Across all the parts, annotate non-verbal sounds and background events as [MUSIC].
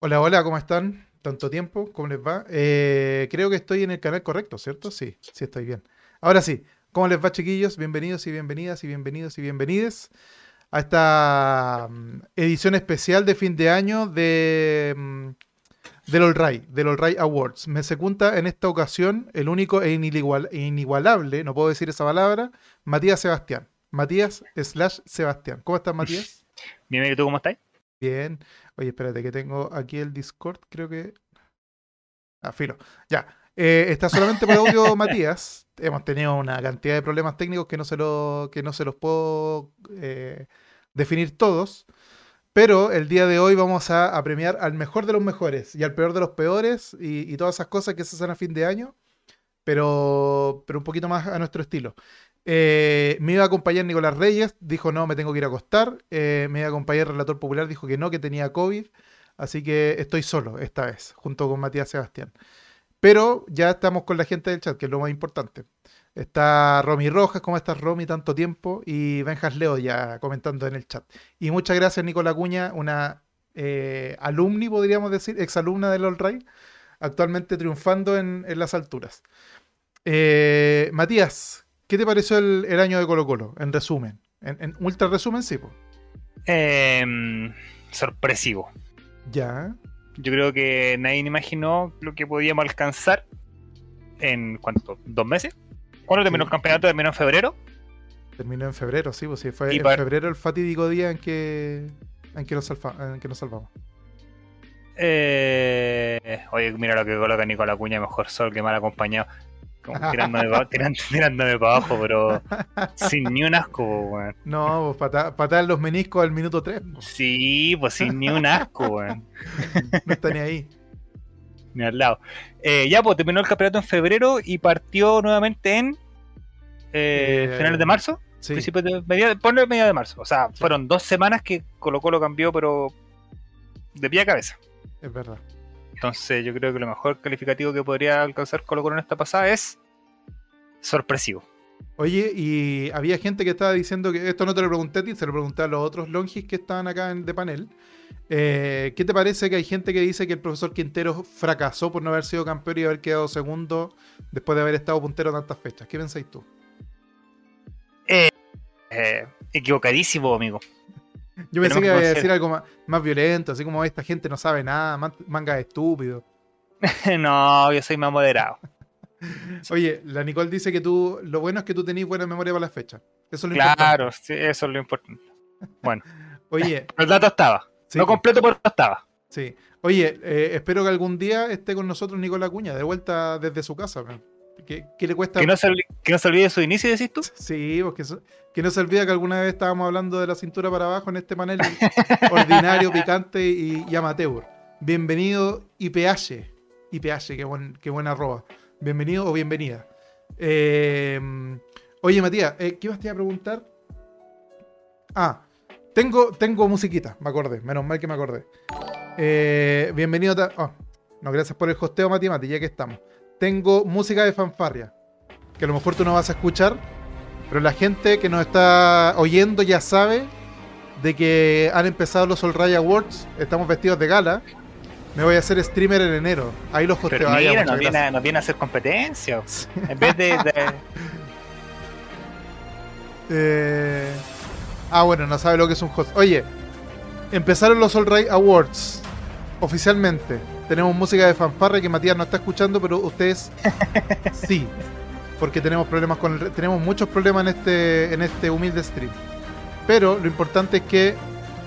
Hola, hola, ¿cómo están? Tanto tiempo, ¿cómo les va? Eh, creo que estoy en el canal correcto, ¿cierto? Sí, sí estoy bien. Ahora sí, ¿cómo les va, chiquillos? Bienvenidos y bienvenidas y bienvenidos y bienvenides a esta mm, edición especial de fin de año de mm, del All del All Awards. Me secunda en esta ocasión el único e inigual- inigualable, no puedo decir esa palabra, Matías Sebastián. Matías slash Sebastián. ¿Cómo estás, Matías? Bien, ¿y tú cómo estás? Bien. Oye, espérate, que tengo aquí el Discord, creo que. Ah, filo. Ya. Eh, está solamente por audio [LAUGHS] Matías. Hemos tenido una cantidad de problemas técnicos que no se, lo, que no se los puedo eh, definir todos. Pero el día de hoy vamos a, a premiar al mejor de los mejores y al peor de los peores y, y todas esas cosas que se hacen a fin de año, pero, pero un poquito más a nuestro estilo. Eh, me iba a acompañar Nicolás Reyes, dijo no, me tengo que ir a acostar. Eh, me iba a acompañar el relator popular, dijo que no, que tenía COVID. Así que estoy solo esta vez, junto con Matías Sebastián. Pero ya estamos con la gente del chat, que es lo más importante. Está Romy Rojas, ¿cómo estás Romy? Tanto tiempo. Y Benjas Leo ya comentando en el chat. Y muchas gracias Nicolás Cuña, una eh, alumni, podríamos decir, exalumna del All Right, actualmente triunfando en, las alturas. Eh, Matías, ¿qué te pareció el, el año de Colo Colo? En resumen. En, en ultra resumen, sí. po. Em, sorpresivo. Ya. Yo creo que nadie imaginó lo que podíamos alcanzar en cuánto, dos meses. ¿Cuándo terminó Sí. el campeonato? ¿Terminó en febrero? Terminó en febrero, sí, pues sí. Fue Y en febrero el fatídico día en que, en que, nos, salva- en que nos salvamos. Eh, oye, mira lo que coloca Nicolás Cuña, mejor sol que mal acompañado. Como tirándome para tirándome abajo, pero sin ni un asco, weón. No, pues pata- patar los meniscos al minuto 3. Sí, pues sin ni un asco, weón. No está ni ahí. ni al lado. Eh, ya, pues terminó el campeonato en febrero y partió nuevamente en eh, Eh, finales de marzo, Sí, principios de media, ponle media de marzo. O sea, fueron dos semanas que Colo Colo cambió, pero de pie a cabeza. es verdad. Entonces, yo creo que lo mejor calificativo que podría alcanzar Colo Colo en esta pasada es sorpresivo. Oye, y había gente que estaba diciendo que esto no te lo pregunté a ti, se lo pregunté a los otros longis que estaban acá en, de panel. Eh, ¿Qué te parece que hay gente que dice que el profesor Quintero fracasó por no haber sido campeón y haber quedado segundo después de haber estado puntero tantas fechas? ¿Qué pensáis tú? Eh, equivocadísimo, amigo. Yo pensé que iba a decir algo más, más violento, así como esta gente no sabe nada, man- manga de estúpido. [LAUGHS] no, yo soy más moderado. [LAUGHS] Oye, la Nicole dice que tú, lo bueno es que tú tenés buena memoria para las fechas. Eso es lo importante. Claro, sí, eso es lo importante. Bueno, [LAUGHS] Oye, el dato estaba. sí, No completo, pero estaba. sí. Oye, eh, espero que algún día esté con nosotros Nicola Cuña, de vuelta desde su casa. man. ¿Qué, qué le cuesta? Que no, se, que no se olvide su inicio, decís tú. Sí, porque so- que no se olvida que alguna vez estábamos hablando de la cintura para abajo en este panel [LAUGHS] ordinario, picante y, y amateur. Bienvenido IPH. IPH, qué, buen, qué buena arroba. Bienvenido o bienvenida. Eh, oye, Matías, eh, ¿qué iba a preguntar? Ah, tengo, tengo musiquita, me acordé, menos mal que me acordé. Eh, bienvenido. oh, no, gracias por el hosteo, Mati Mati, ya que estamos. Tengo música de fanfarria, que a lo mejor tú no vas a escuchar, pero la gente que nos está oyendo ya sabe de que han empezado los All Ray Awards, estamos vestidos de gala. Me voy a hacer streamer en enero. Ahí los hosteo. Pero mira, nos viene, a, nos viene a hacer competencia. En vez de. de- [LAUGHS] Eh, Ah, bueno, no sabe lo que es un host. Oye, empezaron los All Right Awards oficialmente. Tenemos música de fanfarra que Matías no está escuchando, pero ustedes [LAUGHS] sí. Porque tenemos problemas con el re- tenemos muchos problemas en este en este humilde stream. Pero lo importante es que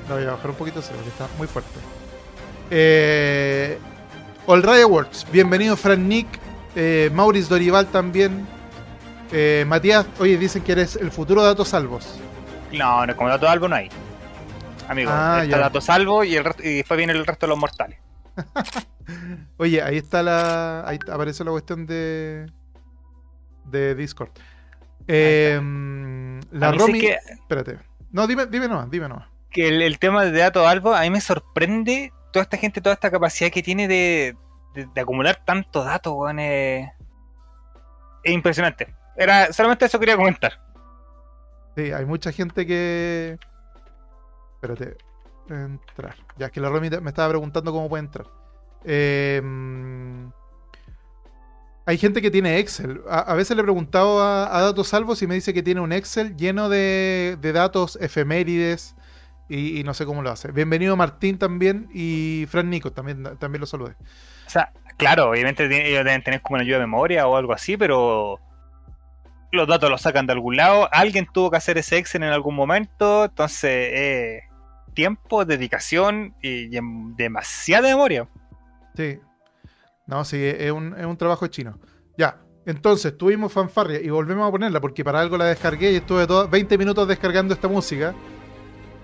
lo voy a bajar un poquito, porque está muy fuerte. Eh, All Right Awards. Bienvenido Fran Nick, eh, Maurice Dorival también. Eh, Matías, oye, dicen que eres el futuro Datos Salvos. no, no, como dato salvo no hay. Amigo, Ah, está ya. dato salvo y, el resto- y después viene el resto de los mortales. [LAUGHS] Oye, ahí está la. Ahí aparece la cuestión de. de Discord. Eh, la sí Romy. que, Espérate. No, dime, dime nomás, dime nomás. que el, el tema de dato salvo, a mí me sorprende toda esta gente, toda esta capacidad que tiene de, de, de acumular tantos datos, weón. Es, es impresionante. Era, solamente eso quería comentar. Sí, hay mucha gente que. Espérate. Entrar. Ya es que la Romy me estaba preguntando cómo puede entrar. Eh, hay gente que tiene Excel. A, veces le he preguntado a, Datos Salvos y me dice que tiene un Excel lleno de, datos efemérides y, no sé cómo lo hace. Bienvenido Martín también y Fran Nico también, también lo saludé. O sea, claro, obviamente ellos deben tener como una ayuda de memoria o algo así, pero los datos los sacan de algún lado. Alguien tuvo que hacer ese Excel en algún momento, entonces eh, tiempo, dedicación y, demasiada memoria. Sí, no, sí, es un, es un trabajo chino. Ya, entonces tuvimos fanfarria y volvemos a ponerla porque para algo la descargué y estuve 20 minutos descargando esta música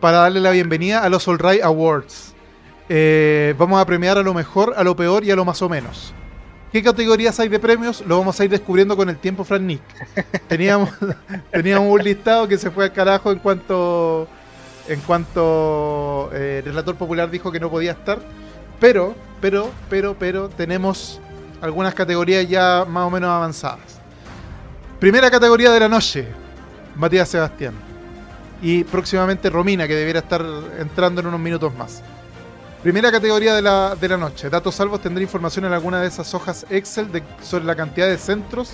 para darle la bienvenida a los All Right Awards. Eh, vamos a premiar a lo mejor, a lo peor y a lo más o menos. ¿Qué categorías hay de premios? Lo vamos a ir descubriendo con el tiempo, Fran Nick. Teníamos, [LAUGHS] teníamos un listado que se fue al carajo en cuanto, en cuanto eh, el relator popular dijo que no podía estar. Pero, pero, pero, pero, tenemos algunas categorías ya más o menos avanzadas. Primera categoría de la noche, Matías Sebastián. Y próximamente Romina, que debiera estar entrando en unos minutos más. Primera categoría de la, de la noche. Datos salvos tendré información en alguna de esas hojas Excel sobre la cantidad de centros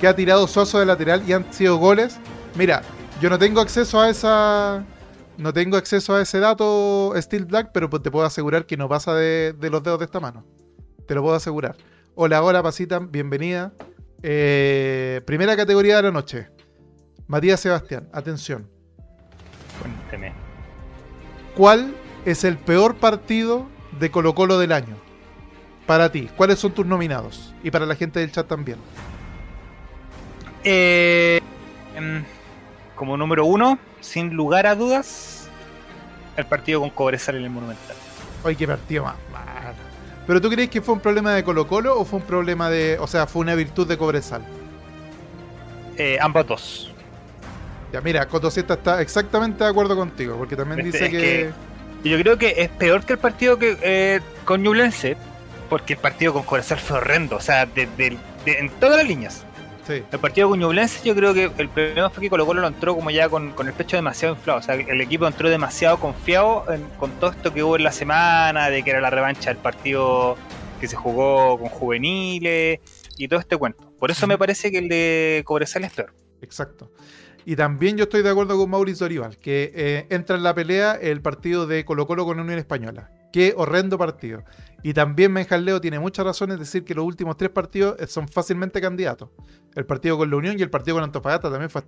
que ha tirado Suazo de lateral y han sido goles. Mira, yo no tengo acceso a esa no tengo acceso a ese dato Steel Black, pero pues te puedo asegurar que no pasa de, los dedos de esta mano. Te lo puedo asegurar. Hola, hola, Pasita, bienvenida. Eh, primera categoría de la noche. Matías Sebastián, atención. Cuénteme. ¿Cuál es el peor partido de Colo Colo del año? Para ti, ¿cuáles son tus nominados? Y para la gente del chat también. Eh, em, como número uno, sin lugar a dudas, el partido con Cobresal en el Monumental. Ay, qué partido más ¿Pero tú crees que fue un problema de Colo Colo o fue un problema de. O sea, fue una virtud de Cobresal? Eh, ambos dos. Ya, mira, Cotoseta está exactamente de acuerdo contigo, porque también dice que... Yo creo que es peor que el partido que eh, con Ñublense, porque el partido con Cobresal fue horrendo, o sea, en todas las líneas. El partido con Ñublense yo creo que el problema fue que Colo Colo lo entró como ya con, el pecho demasiado inflado. O sea, el equipo entró demasiado confiado con todo esto que hubo en la semana, de que era la revancha del partido que se jugó con juveniles y todo este cuento. Por eso me parece que el de Cobresal es peor. Exacto. Y también yo estoy de acuerdo con Mauricio Orival, que eh, entra en la pelea el partido de Colo Colo con Unión Española. Qué horrendo partido. Y también Menjaleo tiene muchas razones de decir que los últimos tres partidos eh, son fácilmente candidatos. El partido con la Unión y el partido con Antofagasta también fue,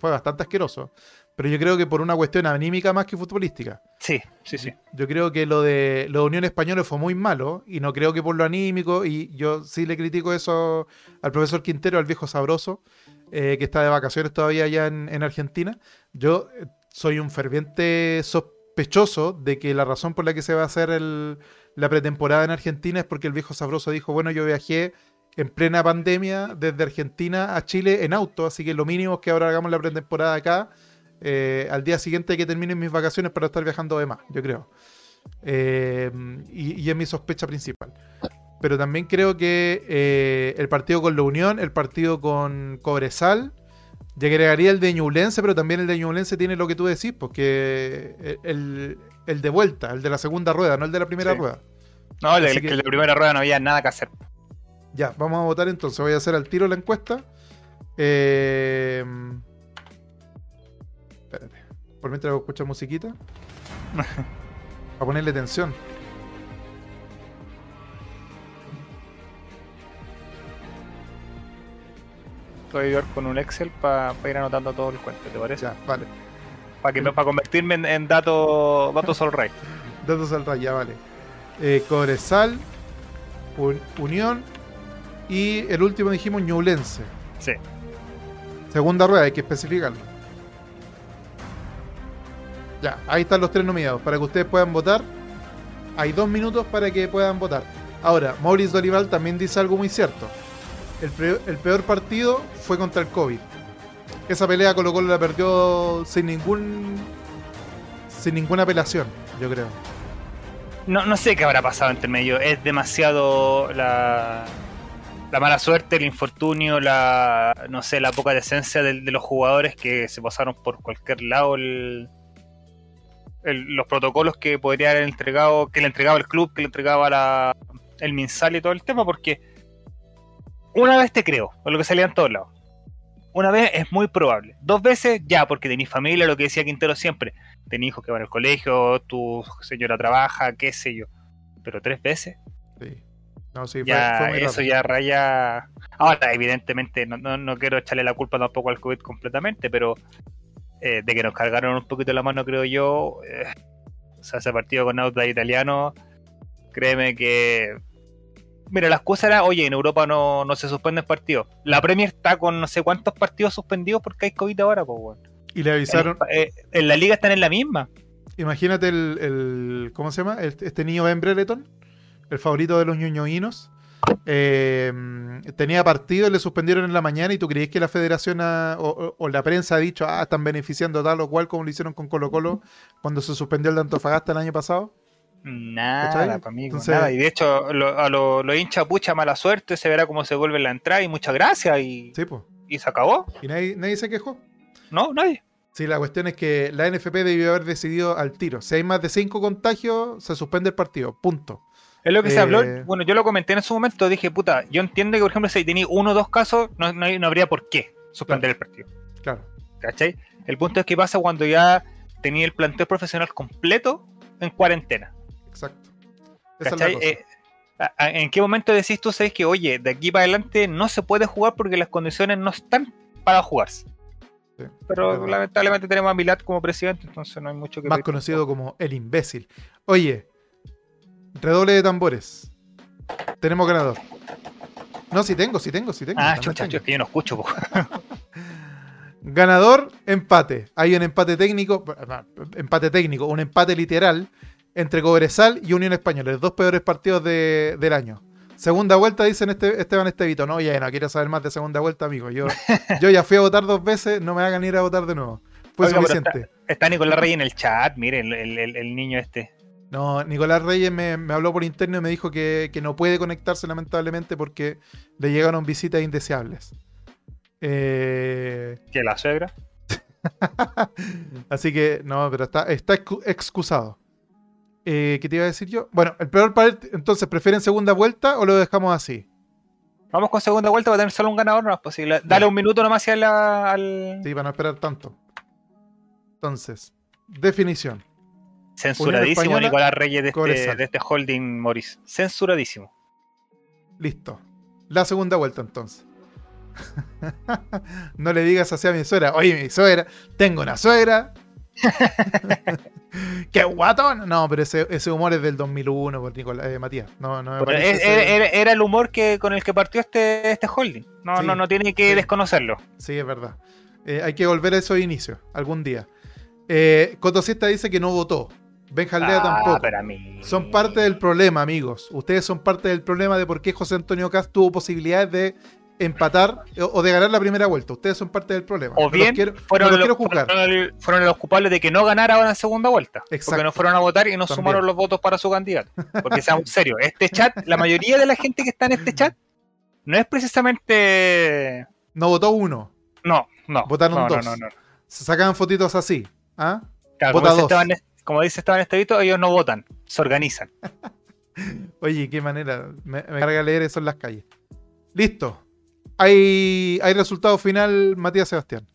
bastante asqueroso. Pero yo creo que por una cuestión anímica más que futbolística. Sí, sí, sí. Yo creo que lo de la Unión Española fue muy malo y no creo que por lo anímico, y yo sí le critico eso al profesor Quintero, al viejo sabroso, eh, que está de vacaciones todavía allá en, en Argentina. Yo eh, soy un ferviente sospechoso sospechoso de que la razón por la que se va a hacer la pretemporada en Argentina es porque el viejo sabroso dijo, bueno, yo viajé en plena pandemia desde Argentina a Chile en auto, así que lo mínimo es que ahora hagamos la pretemporada acá eh, al día siguiente que terminen mis vacaciones para estar viajando de más, yo creo. Eh, y, es mi sospecha principal. Pero también creo que eh, el partido con la Unión, el partido con Cobresal, y agregaría el de Ñublense, pero también el de Ñublense tiene lo que tú decís, porque el, de vuelta, el de la segunda rueda, no el de la primera rueda. No, el, de la primera rueda no había nada que hacer. Ya, vamos a votar entonces. Voy a hacer al tiro la encuesta. Eh... Espérate. Por mientras escuchar musiquita. [LAUGHS] a ponerle tensión. Voy a con un Excel para ir anotando todo el cuento, ¿te parece? Ya, vale. Para que para convertirme en, datos datos al rey. [LAUGHS] datos al rey, ya vale. Eh, Cobresal, Unión y el último dijimos Ñublense. Sí. Segunda rueda, hay que especificarlo. Ya, ahí están los tres nominados. Para que ustedes puedan votar, hay dos minutos para que puedan votar. Ahora, Maurice Dorival también dice algo muy cierto el, peor, partido fue contra el COVID. Esa pelea Colo Colo la perdió sin ningún sin ninguna apelación, yo creo. No, no sé qué habrá pasado entre medio. Es demasiado la, la mala suerte, el infortunio, la no sé, la poca decencia de, los jugadores que se pasaron por cualquier lado el, los protocolos que podría haber entregado, que le entregaba el club, que le entregaba la, el Minsal y todo el tema, porque una vez te creo, por lo que salía en todos lados. Una vez es muy probable. Dos veces ya, porque tenéis familia, lo que decía Quintero siempre. Tenés hijos que van al colegio, tu señora trabaja, qué sé yo. Pero tres veces. Sí. No, sí, ya, eso ya raya. Ahora, evidentemente, no, no, quiero echarle la culpa tampoco al COVID completamente, pero eh, de que nos cargaron un poquito la mano, creo yo. Eh, o sea, ese partido con Auda italiano, créeme que Mira, la excusa era, oye, en Europa no, no se suspenden partidos. La Premier está con no sé cuántos partidos suspendidos porque hay COVID ahora, pues, bueno. Y le avisaron. Eh, en, la liga están en la misma. Imagínate el, ¿cómo se llama? Este niño Ben Brereton, el favorito de los ñoñoínos. Eh, tenía partido y le suspendieron en la mañana y tú crees que la federación o, la prensa ha dicho, ah, están beneficiando tal o cual como lo hicieron con Colo Colo cuando se suspendió el de Antofagasta el año pasado. Nada, para mí, nada. Y de hecho, a los lo hincha pucha mala suerte, se verá cómo se vuelve la entrada y muchas gracias. Y, y se acabó. Y nadie, se quejó. No, nadie. Sí, la cuestión es que la NFP debió haber decidido al tiro. Si hay más de cinco contagios, se suspende el partido. Punto. Es lo que se habló. Eh, bueno, yo lo comenté en su momento. Dije, puta, yo entiendo que, por ejemplo, si tenía uno o dos casos, no, no, habría por qué suspender el partido. Claro. ¿Cachai? El punto es que pasa cuando ya tenía el plantel profesional completo en cuarentena. Exacto. Eh, ¿En qué momento decís tú, sabes que, oye, de aquí para adelante no se puede jugar porque las condiciones no están para jugarse? Pero lamentablemente tenemos a Milat como presidente, entonces no hay mucho que Más conocido como el imbécil. Oye, redoble de tambores. Tenemos ganador. No, si tengo, si tengo, si tengo. Ah, chucha, es que yo no escucho. [LAUGHS] ganador, empate. Hay un empate técnico, empate técnico, un empate literal entre Cobresal y Unión Española, los dos peores partidos del año. Segunda vuelta, dicen este, Esteban Estevito. No, ya no quiero saber más de segunda vuelta, amigo. Yo, [LAUGHS] yo ya fui a votar dos veces, no me hagan ir a votar de nuevo. Fue suficiente. Está, Nicolás Reyes en el chat, miren, el, niño este. No, Nicolás Reyes me, habló por interno y me dijo que, no puede conectarse lamentablemente porque le llegaron visitas indeseables. Eh... ¿Que la suegra? [LAUGHS] Así que, no, pero está, está excusado. Eh, ¿Qué te iba a decir yo? Bueno, el peor partido, entonces, ¿prefieren segunda vuelta o lo dejamos así? Vamos con segunda vuelta para tener solo un ganador, no es posible. Dale un minuto nomás hacia la, al. Sí, para no esperar tanto. Entonces, definición. Censuradísimo Nicolás Reyes de este, de este, holding Morris. Censuradísimo. Listo. La segunda vuelta entonces. [LAUGHS] no le digas así a mi suegra. Oye, mi suegra, tengo una suegra, [LAUGHS] ¡Qué guatón! No, pero ese, humor es del 2001 por Nicolás, eh, Matías. No, no era, el humor que con el que partió este, este holding. No, no, no tiene que desconocerlo. Sí, es verdad. Eh, hay que volver a esos inicios algún día. Eh, Cotosista dice que no votó. Benjaldea ah, tampoco. Son parte del problema, amigos. Ustedes son parte del problema de por qué José Antonio Cast tuvo posibilidades de empatar o de ganar la primera vuelta. Ustedes son parte del problema. O bien fueron, los, fueron, los culpables de que no ganara en segunda vuelta. Porque no fueron a votar y no sumaron los votos para su candidato. Porque seamos [LAUGHS] serios, este chat, la mayoría de la gente que está en este chat no es precisamente... No votó uno. No, no. Votaron dos. Se sacan fotitos así. ¿ah? como, dice Esteban Estevito, ellos no votan, se organizan. [LAUGHS] Oye, qué manera. Me, me carga leer eso en las calles. Listo. Hay, hay resultado final, Matías Sebastián.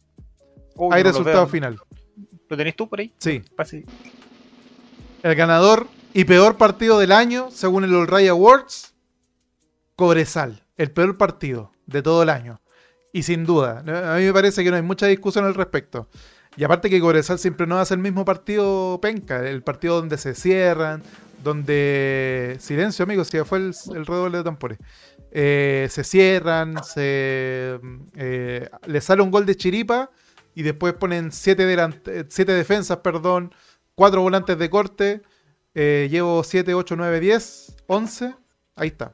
hay resultado final. ¿Lo tenés tú por ahí? Sí. El ganador y peor partido del año, según el All Ray Awards, Cobresal. El peor partido de todo el año. Y sin duda, a mí me parece que no hay mucha discusión al respecto. Y aparte que Cobresal siempre no hace el mismo partido penca, el partido donde se cierran, donde... Silencio, amigos, si ya fue el, el redoble de tambores. Eh, se cierran, se, eh, le sale un gol de chiripa y después ponen siete, defensas, perdón, cuatro volantes de corte. Eh, llevo 7, 8, 9, 10, 11. Ahí está.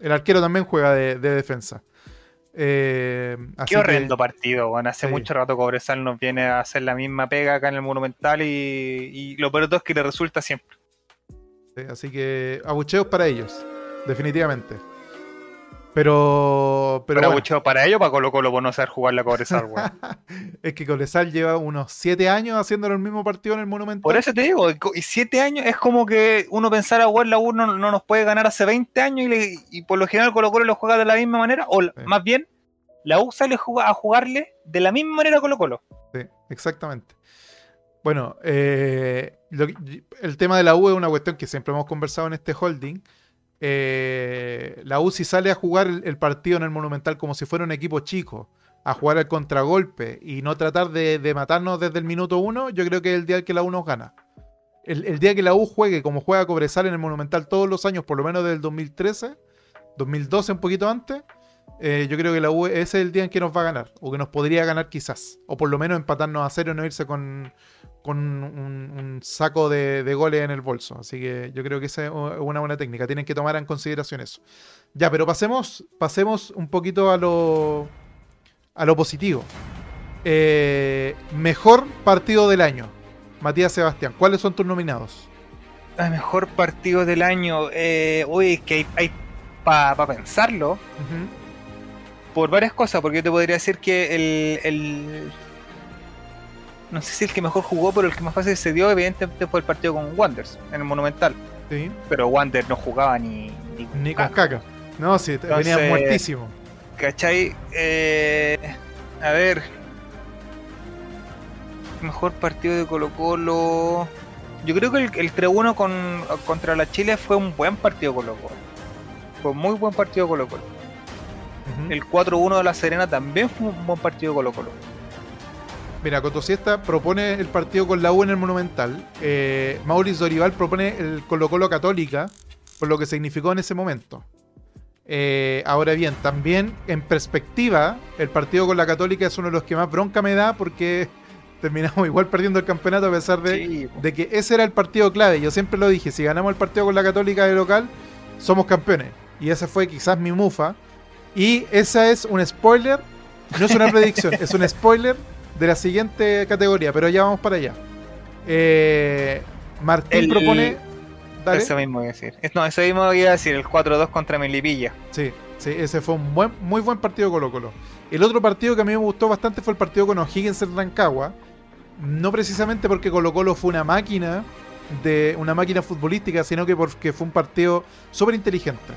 El arquero también juega de, defensa. Qué horrendo partido, bueno. Hace mucho rato Cobresal nos viene a hacer la misma pega acá en el Monumental y, lo peor es que le resulta siempre. así que abucheos para ellos, definitivamente. Pero. Pero, bueno. para ello, para Colo Colo por no saber jugar la Cobresal, [LAUGHS] weón. es que Cobresal lleva unos 7 años haciendo el mismo partido en el Monumental. Por eso te digo, y 7 años es como que uno pensara, weón, la U no, nos puede ganar hace 20 años y, por lo general Colo Colo lo juega de la misma manera, o más bien, la U sale a jugarle de la misma manera a Colo Colo. Sí, exactamente. Bueno, eh, el tema de la U es una cuestión que siempre hemos conversado en este holding. Eh, la U si sale a jugar el, partido en el Monumental como si fuera un equipo chico, a jugar el contragolpe y no tratar de, matarnos desde el minuto uno, yo creo que es el día que la U nos gana. El, día que la U juegue como juega Cobresal en el Monumental todos los años, por lo menos desde el 2013, 2012 un poquito antes, eh, yo creo que la U ese es el día en que nos va a ganar, o que nos podría ganar quizás, o por lo menos empatarnos a cero y no irse con, con un, saco de, goles en el bolso. Así que yo creo que esa es una buena técnica. Tienen que tomar en consideración eso. Ya, pero pasemos, pasemos un poquito a lo, a lo positivo. Eh, mejor partido del año. Matías Sebastián, ¿cuáles son tus nominados? El mejor partido del año. Eh, uy, que hay, para pensarlo. Por varias cosas, porque yo te podría decir que el no sé si el que mejor jugó, pero el que más fácil se dio, evidentemente, fue el partido con Wanders en el Monumental. Sí. Pero Wander no jugaba ni. Ni, con caca. No, sí, venía muertísimo. ¿Cachai? Eh, a ver. Mejor partido de Colo-Colo. Yo creo que el, el 3-1 con, contra la Chile fue un buen partido Colo-Colo. Fue un muy buen partido Colo-Colo. El 4-1 de la Serena también fue un buen partido Colo-Colo. Mira, Cotosiesta propone el partido con la U en el Monumental. Eh, Mauricio Dorival propone el Colo Colo Católica, por lo que significó en ese momento. Eh, ahora bien, también en perspectiva, el partido con la Católica es uno de los que más bronca me da porque [LAUGHS] terminamos igual perdiendo el campeonato a pesar de, de que ese era el partido clave. Yo siempre lo dije, si ganamos el partido con la Católica de local, somos campeones. Y ese fue quizás mi mufa. Y esa es un spoiler, no es una predicción, es un spoiler de la siguiente categoría, pero ya vamos para allá. Eh, Martín propone. Eso mismo voy a decir. No, eso mismo voy a decir, el 4-2 contra Melipilla. Sí, sí, ese fue un buen, muy buen partido Colo Colo. El otro partido que a mí me gustó bastante fue el partido con O'Higgins en Rancagua. No precisamente porque Colo Colo fue una máquina de una máquina futbolística, sino que porque fue un partido súper inteligente.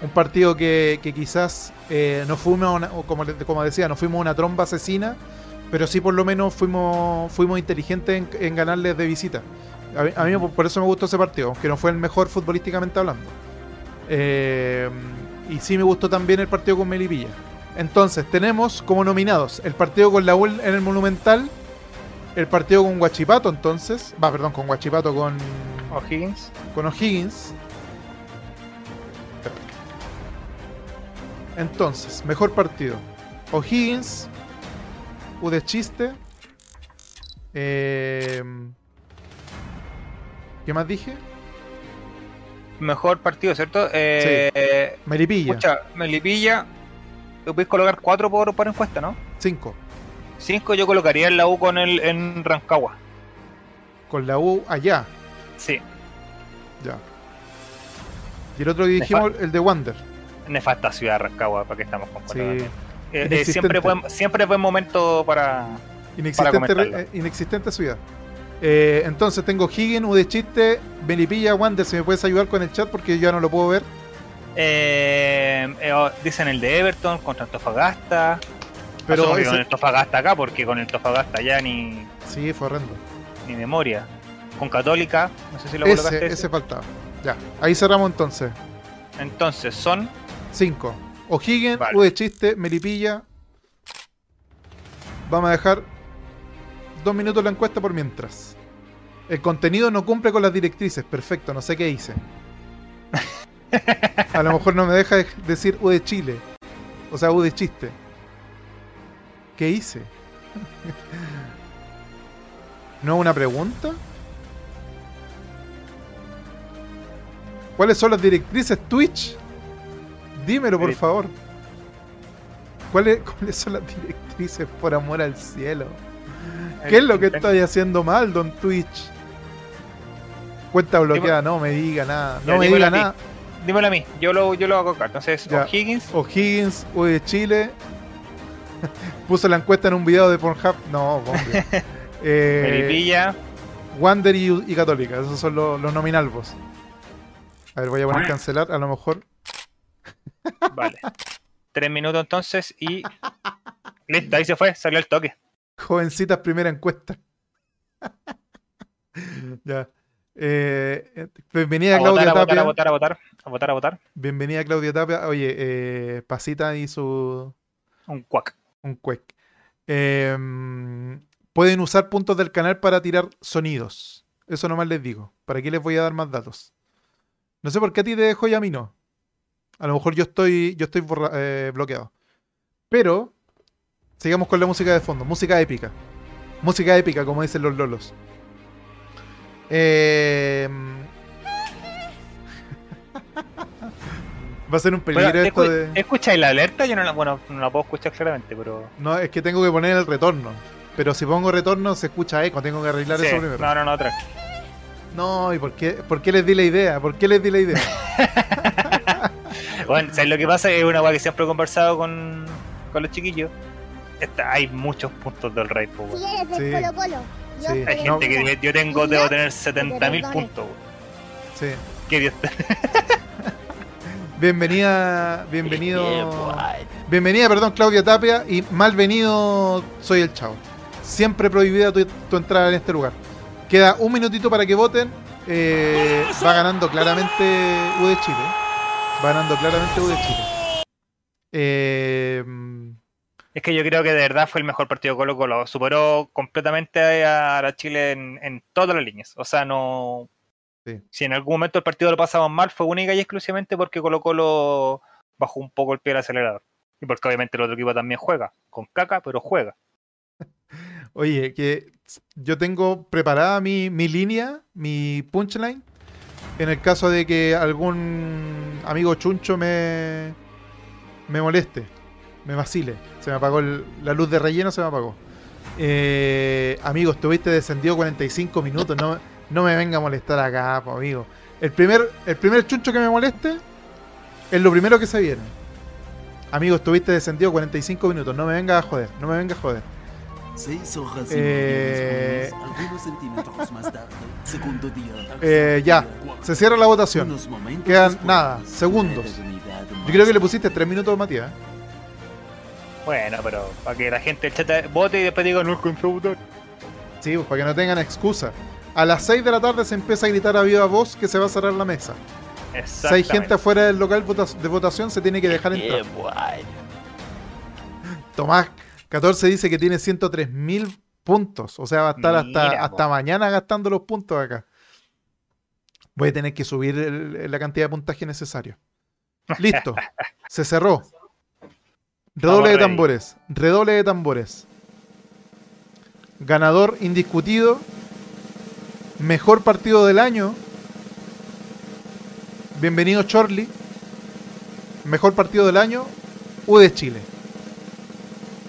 Un partido que, quizás eh, no fuimos, una, como, como decía, no fuimos una tromba asesina, pero sí por lo menos fuimos, fuimos inteligentes en, ganarles de visita. A mí, por eso me gustó ese partido, aunque no fue el mejor futbolísticamente hablando. Eh, y sí me gustó también el partido con Melipilla. Entonces, tenemos como nominados el partido con la UL en el Monumental, el partido con Guachipato, entonces, va, perdón, con Guachipato, con O'Higgins. Con O'Higgins. Entonces, mejor partido. O'Higgins U de chiste. Eh, ¿Qué más dije? Mejor partido, ¿cierto? Eh, sí. Melipilla. Escucha, Melipilla. Lo puedes colocar 4 por, por encuesta, ¿no? 5. 5 yo colocaría en la U con el en Rancagua. Con la U allá. Sí. Ya. Y el otro que dijimos, el de Wander. Nefasta ciudad Rancagua, para que estamos con sí. Eh, eh, siempre, buen, siempre buen momento para. Inexistente, eh, inexistente ciudad. entonces tengo Higgin, U de chiste, Belipilla, Wander. Si me puedes ayudar con el chat porque yo ya no lo puedo ver. Oh, dicen el de Everton contra Antofagasta. Pero con el Antofagasta acá porque con el Antofagasta ya ni. Sí, fue horrendo. Ni memoria. Con Católica, no sé si lo ese, colocaste. Ese faltaba. Ya, ahí cerramos entonces. Entonces son. 5. O'Higgins, U de chiste, Melipilla. Vamos a dejar dos minutos la encuesta por mientras. El contenido no cumple con las directrices. Perfecto, no sé qué hice. A lo mejor no me deja decir U de Chile. O sea, U de chiste. ¿Qué hice? ¿No es una pregunta? ¿Cuáles son las directrices Twitch? Dímelo, por favor. ¿Cuáles, son las directrices por amor al cielo? ¿Qué es lo que estoy haciendo mal, don Twitch? Cuenta bloqueada, no me diga nada. No me diga nada. dímelo a mí, yo lo, yo lo hago acá. Entonces, O'Higgins. O'Higgins, U de Chile. [LAUGHS] Puso la encuesta en un video de Pornhub. No, hombre. [LAUGHS] eh, Wander y, Católica, esos son los, los nominalvos. A ver, voy a poner cancelar, a lo mejor. Vale. Tres minutos entonces y. [LAUGHS] Listo, ahí se fue, salió el toque. Jovencitas, primera encuesta. [LAUGHS] ya. Eh, bienvenida Claudia Tapia. A votar, a votar, a votar, a votar, Bienvenida Claudia Tapia. Oye, eh, Pasita y su. Un cuac. Un cuec. Em, pueden usar puntos del canal para tirar sonidos. Eso nomás les digo. ¿Para qué les voy a dar más datos? No sé por qué a ti te dejo y a mí no. A lo mejor yo estoy, yo estoy eh, bloqueado. Pero, sigamos con la música de fondo. Música épica. Música épica, como dicen los lolos. Eh... [LAUGHS] Va a ser un peligro esto de. ¿Escucháis la alerta? Yo no la, bueno, no la puedo escuchar claramente, pero. No, es que tengo que poner el retorno. Pero si pongo retorno se escucha eco, tengo que arreglar eso primero. No, no, no, otra. No, ¿y por qué, por qué les di la idea? ¿Por qué les di la idea? [LAUGHS] bueno, ¿sabes lo que pasa? Es una weá que siempre he conversado con, con los chiquillos. hay muchos puntos del rey, pues, sí. Colo -Colo. Sí. Hay gente que yo tengo, debo tener 70.000 puntos. Sí. Qué Dios [LAUGHS] Bienvenida, bienvenido. Bienvenida, perdón, Claudia Tapia. Y malvenido, soy el chavo. Siempre prohibida tu, entrada en este lugar. Queda un minutito para que voten. Eh, va ganando claramente U de Chile. Va ganando claramente U de Chile. Eh, es que yo creo que de verdad fue el mejor partido Colo Colo. Superó completamente a, la Chile en, todas las líneas. O sea, no. Si en algún momento el partido lo pasamos mal, fue única y exclusivamente porque Colo Colo bajó un poco el pie del acelerador. Y porque obviamente el otro equipo también juega. Con caca, pero juega. [LAUGHS] Oye, que yo tengo preparada mi, mi línea, mi punchline. En el caso de que algún amigo chuncho me, me moleste me vacile. Se me apagó la luz de relleno, se me apagó. Eh, amigo, estuviste descendido 45 minutos. No, no me venga a molestar acá, amigo. El primer, el primer chuncho que me moleste es lo primero que se viene. Amigo, estuviste descendido 45 minutos. No me venga a joder. No me venga a joder. Eh, eh, ya, se cierra la votación. Quedan nada, segundos. Yo creo que le pusiste 3 minutos, Matías. Bueno, pero para que la gente vote y después diga no votar. Sí, pues para que no tengan excusa. A las 6 de la tarde se empieza a gritar a viva voz que se va a cerrar la mesa. Si hay gente afuera del local de votación, se tiene que dejar entrar. Tomás 14 dice que tiene 103 mil puntos. O sea, va a estar hasta, hasta mañana gastando los puntos acá. Voy a tener que subir la cantidad de puntaje necesario. [LAUGHS] Listo. se cerró. Redoble de tambores. Redoble de tambores. Ganador indiscutido. Mejor partido del año. Bienvenido Chorley. Mejor partido del año. U de Chile.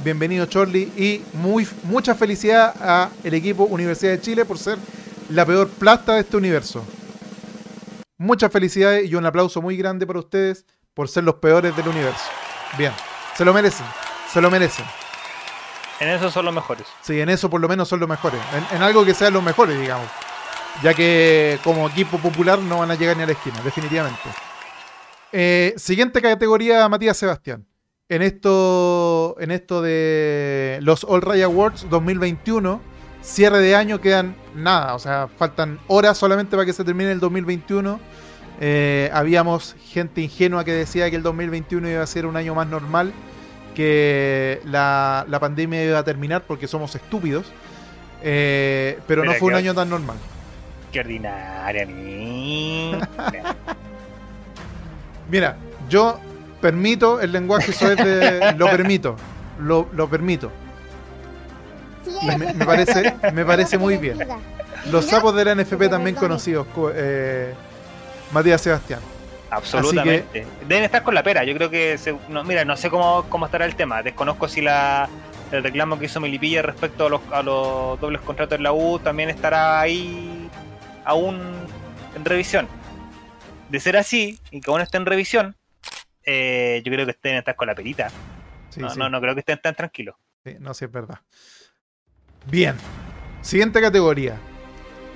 Bienvenido Chorley y muy, mucha felicidad a el equipo Universidad de Chile por ser la peor plasta de este universo. Muchas felicidades y un aplauso muy grande para ustedes por ser los peores del universo. Bien. Se lo merecen, se lo merecen. En eso son los mejores. Sí, en eso por lo menos son los mejores. En, algo que sean los mejores, digamos. Ya que como equipo popular no van a llegar ni a la esquina, definitivamente. Eh, siguiente categoría, Matías Sebastián. En esto, en esto de los All Ray Awards 2021, cierre de año quedan nada, o sea, faltan horas solamente para que se termine el 2021 eh, habíamos gente ingenua que decía que el 2021 iba a ser un año más normal, que la, pandemia iba a terminar porque somos estúpidos. Eh, pero no fue un año tan normal. Qué ordinaria, [LAUGHS] Mira, yo permito el lenguaje de. lo [LAUGHS] permito. Lo, permito. Me, parece, me parece muy bien. Los sapos de la NFP también conocidos. Eh, Matías Sebastián. Absolutamente. Deben estar con la pera. Yo creo que. no, mira, no sé cómo, cómo estará el tema. Desconozco si la, el reclamo que hizo Milipilla respecto a los, a los dobles contratos en la U también estará ahí aún en revisión. de ser así y que aún esté en revisión, eh, yo creo que estén estar con la perita. no, no, creo que estén tan tranquilos. no, sí es verdad. Bien. Siguiente categoría.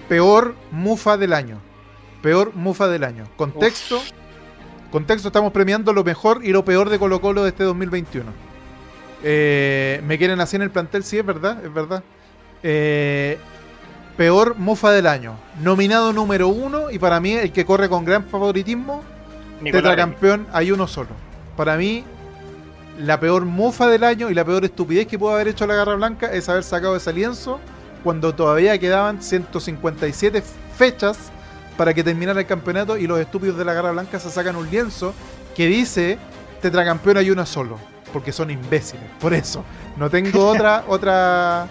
Peor mufa del año. Peor mufa del año. Contexto. Contexto, estamos premiando lo mejor y lo peor de Colo Colo de este 2021. Eh, me quieren así en el plantel, sí, es verdad, es verdad. Eh, peor mufa del año. Nominado número uno y para mí el que corre con gran favoritismo. Tetracampeón, hay uno solo. Para mí, la peor mufa del año y la peor estupidez que pudo haber hecho la Garra Blanca es haber sacado ese lienzo cuando todavía quedaban 157 fechas para que terminara el campeonato y los estúpidos de la Garra Blanca se sacan un lienzo que dice tetracampeón hay uno solo, porque son imbéciles. Por eso, no tengo otra [LAUGHS] otra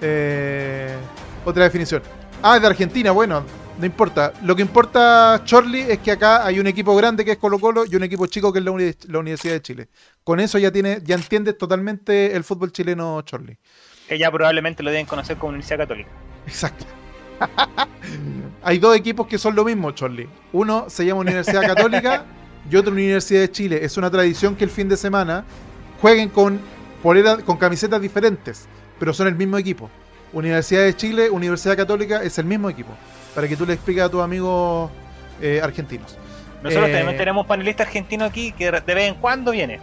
eh, otra definición. Ah, de Argentina, bueno, no importa. Lo que importa, Chorley, es que acá hay un equipo grande que es Colo Colo y un equipo chico que es la, Universidad de Chile. Con eso ya tiene, ya entiendes totalmente el fútbol chileno, Chorley. Que ya probablemente lo deben conocer como Universidad Católica. Exacto. [LAUGHS] hay dos equipos que son lo mismo, Chorley. Uno se llama Universidad Católica y otro Universidad de Chile. Es una tradición que el fin de semana jueguen con, con camisetas diferentes, pero son el mismo equipo. Universidad de Chile, Universidad Católica es el mismo equipo para que tú le expliques a tus amigos eh, argentinos. Nosotros también eh, tenemos panelista argentino aquí que de vez en cuando viene.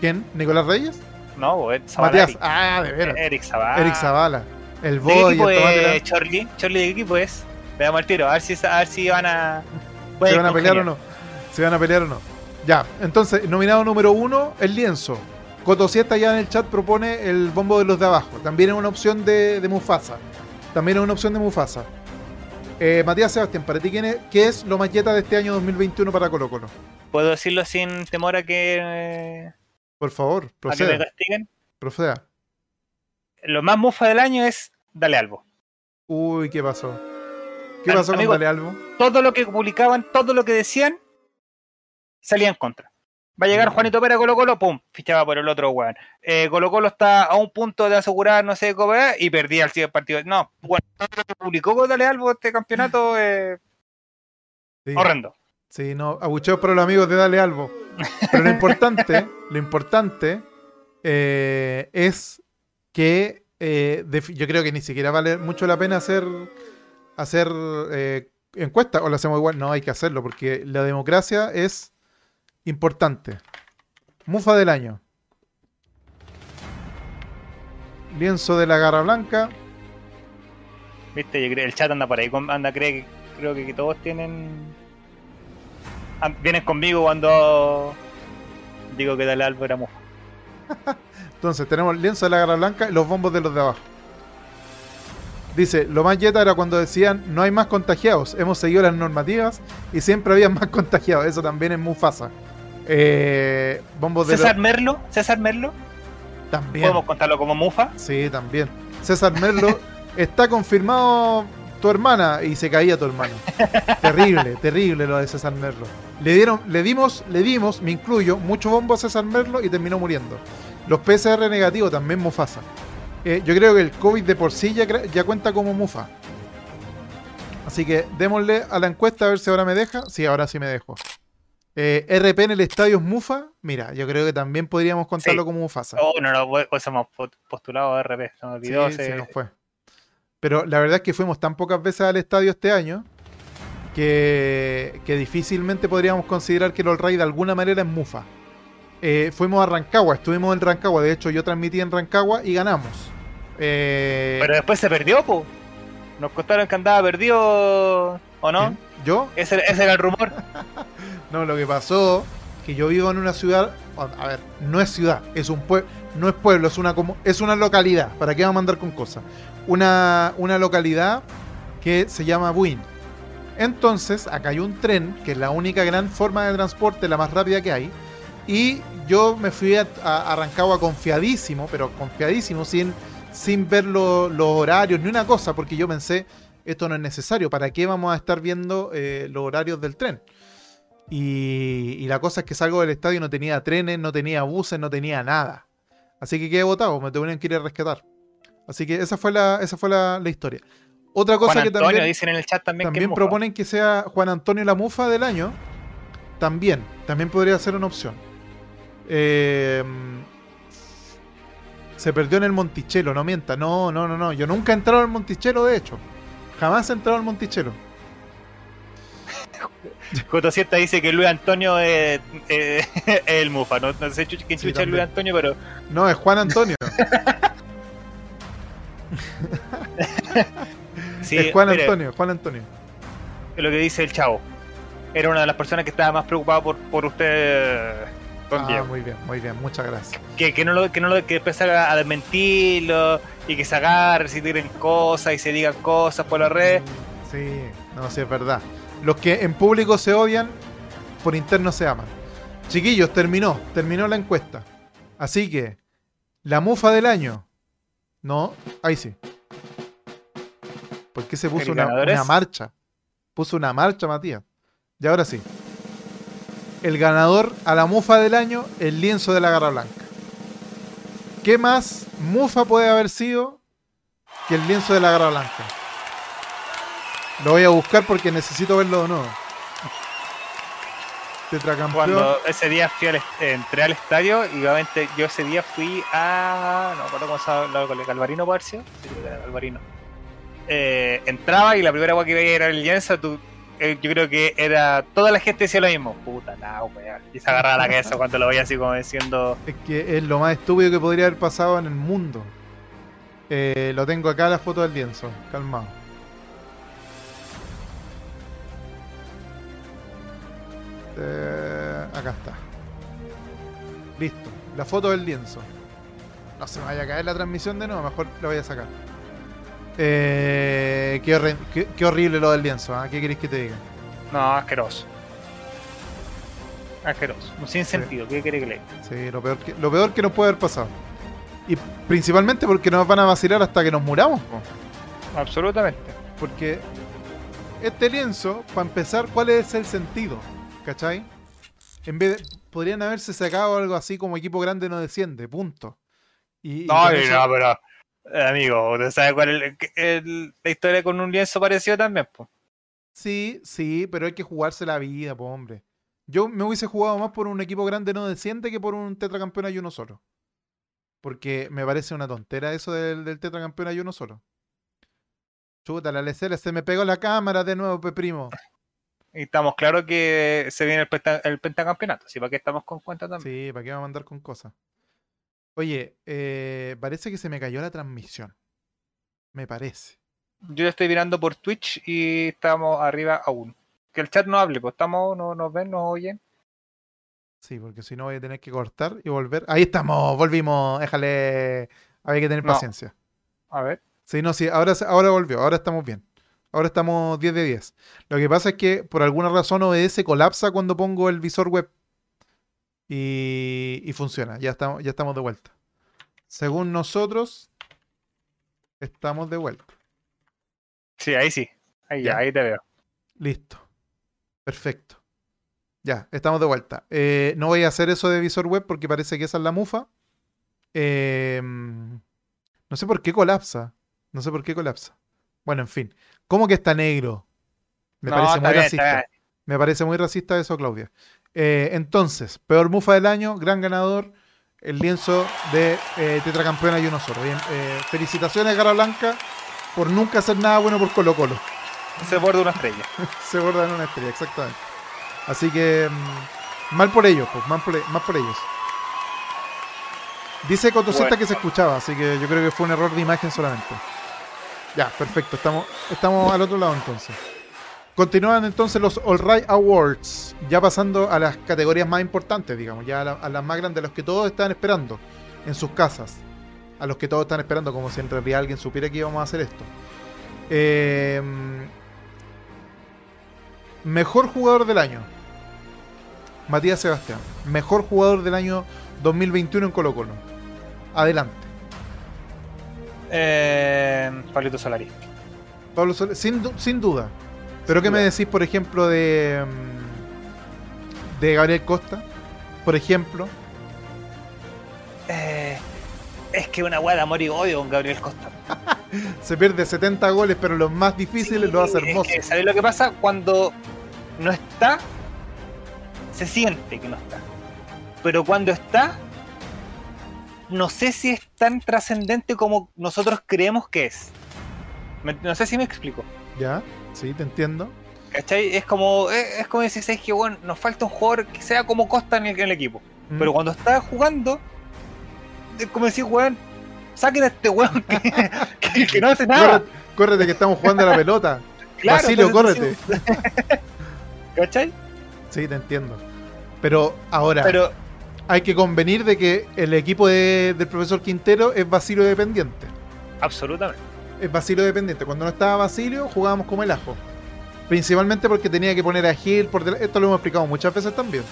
¿Quién? ¿Nicolás Reyes? No, Matías. Ah, de veras. Eric Zavala. Eric Zavala. El boy. ¿De qué equipo es Charlie? ¿Charlie de equipo es? Veamos el tiro, a ver si, a ver si van a... [LAUGHS] ¿Se van a pelear o no? ¿Se van a pelear o no? Ya, entonces, nominado número uno, el lienzo. Cotosieta ya en el chat propone el bombo de los de abajo. También es una opción de, de Mufasa. También es una opción de Mufasa. Eh, Matías Sebastián, para ti, ¿qué es lo maqueta de este año 2021 para Colo Colo? ¿Puedo decirlo sin temor a que... Por favor, proceda. A que me castiguen? Proceda. Lo más mufa del año es Dale Albo. Uy, ¿qué pasó? ¿Qué pasó con Dale Albo? Todo lo que publicaban, todo lo que decían, salía en contra. Va a llegar Juanito Pérez Colo Colo, pum, fichaba por el otro weón. Eh, Colo Colo está a un punto de asegurar, no sé cómo y perdía el siguiente partido. No, bueno, publicó Dale Albo este campeonato es horrendo. Sí, no, abucheos para los amigos de Dale Albo. Pero lo importante, lo importante eh, es que eh, yo creo que ni siquiera vale mucho la pena hacer, hacer eh, encuesta o lo hacemos igual. No, hay que hacerlo porque la democracia es Importante. Mufa del año. Lienzo de la garra blanca. Viste, el chat anda por ahí, anda, cree, creo que todos tienen... Vienen conmigo cuando digo que dale algo era mufa. [LAUGHS] Entonces tenemos lienzo de la garra blanca y los bombos de los de abajo. Dice, lo más yeta era cuando decían no hay más contagiados. Hemos seguido las normativas y siempre había más [LAUGHS] contagiados. Eso también es Mufasa. Eh, bombos de César Merlo, César Merlo. También. ¿Podemos contarlo como Mufa? Sí, también. César Merlo está confirmado tu hermana y se caía tu hermano. terrible, [LAUGHS] terrible lo de César Merlo. Le dieron, le dimos, le dimos, me incluyo, mucho bombo a César Merlo y terminó muriendo. Los PCR negativos también Mufasa. Eh, yo creo que el COVID de por sí ya, ya cuenta como Mufa. Así que démosle a la encuesta a ver si ahora me deja. Sí, ahora sí me dejo. Eh, RP en el estadio es Mufa. Mira, yo creo que también podríamos contarlo como Mufasa. Oh, no, no, pues hemos postulado a RP. Se me olvidó. Sí, nos fue. Pero la verdad es que fuimos tan pocas veces al estadio este año que, difícilmente podríamos considerar que el All Ray de alguna manera es Mufa. Eh, fuimos a Rancagua, estuvimos en Rancagua. De hecho, yo transmití en Rancagua y ganamos. Eh, Pero después se perdió, po. Nos contaron que andaba perdido, ¿o no? ¿Yo? Ese, ese era el rumor. [LAUGHS] No, lo que pasó que yo vivo en una ciudad, a ver, no es ciudad, es un pueblo, no es pueblo, es una es una localidad. ¿Para qué vamos a mandar con cosas? Una, una localidad que se llama Buin. Entonces, acá hay un tren, que es la única gran forma de transporte, la más rápida que hay. Y yo me fui a, a confiadísimo, pero confiadísimo, sin, sin ver los horarios ni una cosa, porque yo pensé, esto no es necesario, ¿para qué vamos a estar viendo eh, los horarios del tren? Y, la cosa es que salgo del estadio y no tenía trenes, no tenía buses, no tenía nada. Así que quedé botado, me tuvieron que ir a rescatar. Así que esa fue la, esa fue la, historia. Otra cosa que también, dicen en el chat también, también proponen que sea Juan Antonio la mufa del año. También, también podría ser una opción. Eh, se perdió en el Monticello, no mienta. No, no, no, no. Yo nunca he entrado al Monticello, de hecho. Jamás he entrado al Monticello. [LAUGHS] J7 dice que Luis Antonio es, [LAUGHS] el Mufa. No, sé quién chucha es Luis Antonio, pero. No, es Juan Antonio. [LAUGHS] es Juan Antonio, Juan Antonio. Es lo que dice el chavo. Era una de las personas que estaba más preocupada por, por usted. Ah, muy bien, muy bien, muchas gracias. Que, que no lo que no lo que empezar a desmentirlo y que se agarre, si tiren cosas y se digan cosas por la red. Sí, no, sí es verdad. Los que en público se odian, por interno se aman. Chiquillos, terminó, terminó la encuesta. Así que, la mufa del año. No, ahí sí. ¿Por qué se puso una, marcha? Puso una marcha, Matías. Y ahora sí. El ganador a la mufa del año, el lienzo de la garra blanca. ¿Qué más mufa puede haber sido que el lienzo de la garra blanca? Lo voy a buscar porque necesito verlo de nuevo. Tetracampeón. Cuando ese día fui al, entré al estadio y obviamente yo ese día fui a. No recuerdo cómo se llama, Galvarino Parcio. Sí, Galvarino. Eh, entraba y la primera agua que veía era el lienzo. Eh, yo creo que era. Toda la gente decía lo mismo. Puta la wea. Y se agarraba la cabeza cuando lo veía así como diciendo. Es que es lo más estúpido que podría haber pasado en el mundo. Eh, lo tengo acá la foto del lienzo. Calmado. Eh, acá está. Listo. La foto del lienzo. No se me vaya a caer la transmisión de nuevo, mejor la voy a sacar. Eh, qué, horrible lo del lienzo, ¿ah? ¿qué queréis que te diga? No, asqueroso. Asqueroso, sin sentido, ¿qué querés que le Sí, lo peor que, lo peor que nos puede haber pasado. Y principalmente porque nos van a vacilar hasta que nos muramos. Absolutamente. Porque este lienzo, para empezar, ¿cuál es el sentido? ¿Cachai? En vez de, podrían haberse sacado algo así como equipo grande no desciende, punto. Y, no, no, pero eh, amigo, ¿usted sabe cuál es la historia con un lienzo parecido también? Po? Sí, sí, pero hay que jugarse la vida, po, hombre. Yo me hubiese jugado más por un equipo grande no desciende que por un tetracampeón hay uno solo. Porque me parece una tontera eso del, del tetracampeón hay uno solo. Chuta, la LCL se me pegó la cámara de nuevo, pe primo. Y estamos claros que se viene el, pentacampeonato. ¿sí? ¿Para qué estamos con cuenta también? Sí, ¿para qué vamos a mandar con cosas? Oye, eh, parece que se me cayó la transmisión. Me parece. Yo estoy mirando por Twitch y estamos arriba aún. Que el chat no hable, pues estamos, no nos ven, nos oyen. Sí, porque si no voy a tener que cortar y volver. Ahí estamos, volvimos. Déjale. Hay que tener paciencia. A ver. Sí, no, sí, ahora, ahora volvió, ahora estamos bien. Ahora estamos 10 de 10. Lo que pasa es que por alguna razón OBS colapsa cuando pongo el visor web. Y, funciona. Ya estamos, ya estamos de vuelta. Según nosotros, estamos de vuelta. Sí, ahí sí. Ahí ya, ahí te veo. Listo. Perfecto. Ya, estamos de vuelta. Eh, no voy a hacer eso de visor web porque parece que esa es la mufa. Em, no sé por qué colapsa. No sé por qué colapsa. Bueno, en fin. ¿Cómo que está negro? Me parece muy racista. Me parece muy racista eso, Claudia. Eh, entonces, peor mufa del año, gran ganador, el lienzo de eh, tetracampeona y uno solo. Bien, eh, felicitaciones, Gara Blanca, por nunca hacer nada bueno por Colo Colo. [LAUGHS] Se borda una estrella. [LAUGHS] Se borda una estrella, exactamente. Así que, mm, mal por ellos, pues, mal por, más por ellos. Dice Cotoseta que se escuchaba, así que yo creo que fue un error de imagen solamente. Ya, perfecto. Estamos, estamos al otro lado entonces. Continúan entonces los All Right Awards, ya pasando a las categorías más importantes, digamos, ya a, las más grandes, a los que todos están esperando en sus casas, a los que todos están esperando, como si en realidad alguien supiera que íbamos a hacer esto. Em, mejor jugador del año, Matías Sebastián. Mejor jugador del año 2021 en Colo Colo. Adelante. Eh, Pablito Solari. Pablo Solari, sin, duda. Pero ¿qué me decís, por ejemplo, de, mm, de Gabriel Costa? Por ejemplo. Eh, es que una weá de amor y odio con Gabriel Costa. [LAUGHS] se pierde 70 goles, pero los más difíciles lo hace hermoso. ¿Sabes lo que pasa? Cuando no está, se siente que no está. Pero cuando está, no sé si es tan trascendente como nosotros creemos que es. No sé si me explico. Ya, sí, te entiendo. ¿Cachai? Es como, es, como decir, es que bueno, nos falta un jugador que sea como Costa en el, equipo. Mm. Pero cuando está jugando, es como decir, weón, saquen a este weón que, [LAUGHS] no hace nada. Córrete, que estamos jugando a la pelota. [LAUGHS] Claro, Basilio, córrete. [LAUGHS] ¿Cachai? Sí, te entiendo. Pero ahora, Pero, hay que convenir de que el equipo del profesor Quintero es Basilio dependiente. Absolutamente. Es Basilio dependiente. Cuando no estaba Basilio, jugábamos como el ajo. Principalmente porque tenía que poner a Gil por Esto lo hemos explicado muchas veces también.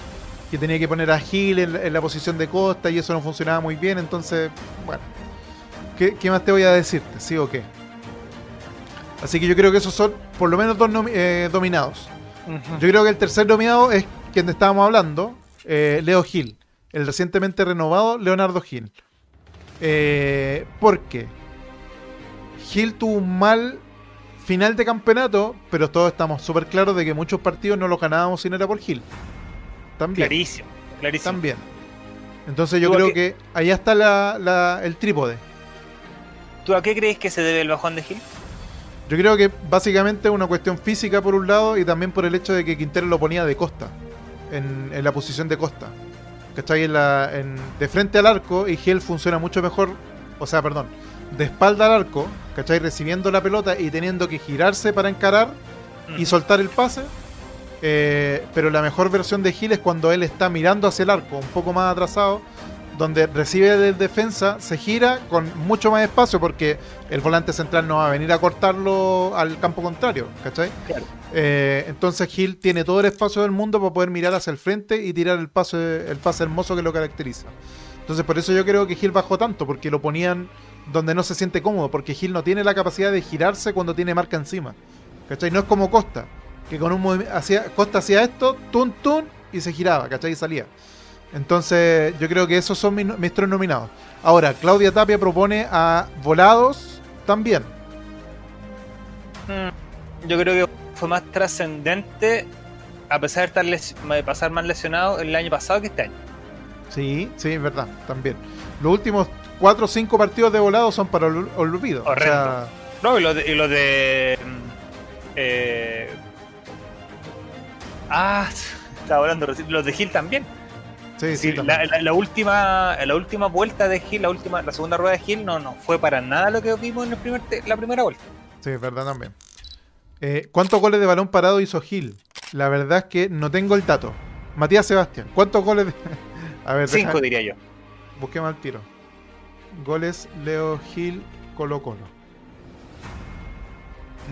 Que tenía que poner a Gil en, la posición de costa y eso no funcionaba muy bien. Entonces, bueno. ¿Qué, más te voy a decirte? ¿Sí o qué? Así que yo creo que esos son por lo menos dos eh, dominados. Yo creo que el tercer dominado es quien estábamos hablando, eh, Leo Gil. El recientemente renovado Leonardo Gil. Eh, ¿Por qué? Gil tuvo un mal final de campeonato, pero todos estamos súper claros de que muchos partidos no los ganábamos si no era por Gil. También. Clarísimo, clarísimo. También. Entonces yo creo que... ahí está el trípode. ¿Tú a qué crees que se debe el bajón de Gil? Yo creo que básicamente es una cuestión física por un lado y también por el hecho de que Quintero lo ponía de costa, en, la posición de costa. ¿Cachai? En la, de frente al arco y Gil funciona mucho mejor, o sea, perdón, de espalda al arco, ¿cachai? Recibiendo la pelota y teniendo que girarse para encarar y soltar el pase. Eh, pero la mejor versión de Gil es cuando él está mirando hacia el arco, un poco más atrasado, donde recibe de defensa, se gira con mucho más espacio porque el volante central no va a venir a cortarlo al campo contrario, ¿cachai? Eh, entonces Gil tiene todo el espacio del mundo para poder mirar hacia el frente y tirar el pase, el pase hermoso que lo caracteriza. Entonces por eso yo creo que Gil bajó tanto, porque lo ponían donde no se siente cómodo, porque Gil no tiene la capacidad de girarse cuando tiene marca encima. ¿Cachai? No es como Costa, que con un movimiento Costa hacía esto, tun tun, y se giraba, ¿cachai? Y salía. Entonces, yo creo que esos son mis, tres nominados. Ahora, Claudia Tapia propone a Volados también. Mm, yo creo que fue más trascendente, a pesar de, estar de pasar más lesionado el año pasado que este año. Sí, sí, es verdad, también. Los últimos cuatro o cinco partidos de volados son para el olvido. O sea... No, y lo de. Y lo de eh... Ah, estaba hablando los de Gil también. Sí, sí, la, última, la última vuelta de Gil, la última, la segunda rueda de Gil, no, no fue para nada lo que vimos en el primer la primera vuelta. Sí, es verdad también. Eh, ¿Cuántos goles de balón parado hizo Gil? La verdad es que no tengo el dato. Matías Sebastián, ¿cuántos goles de... [LAUGHS] A ver, Cinco diría yo. Busquemos al tiro. Goles Leo Gil Colo Colo.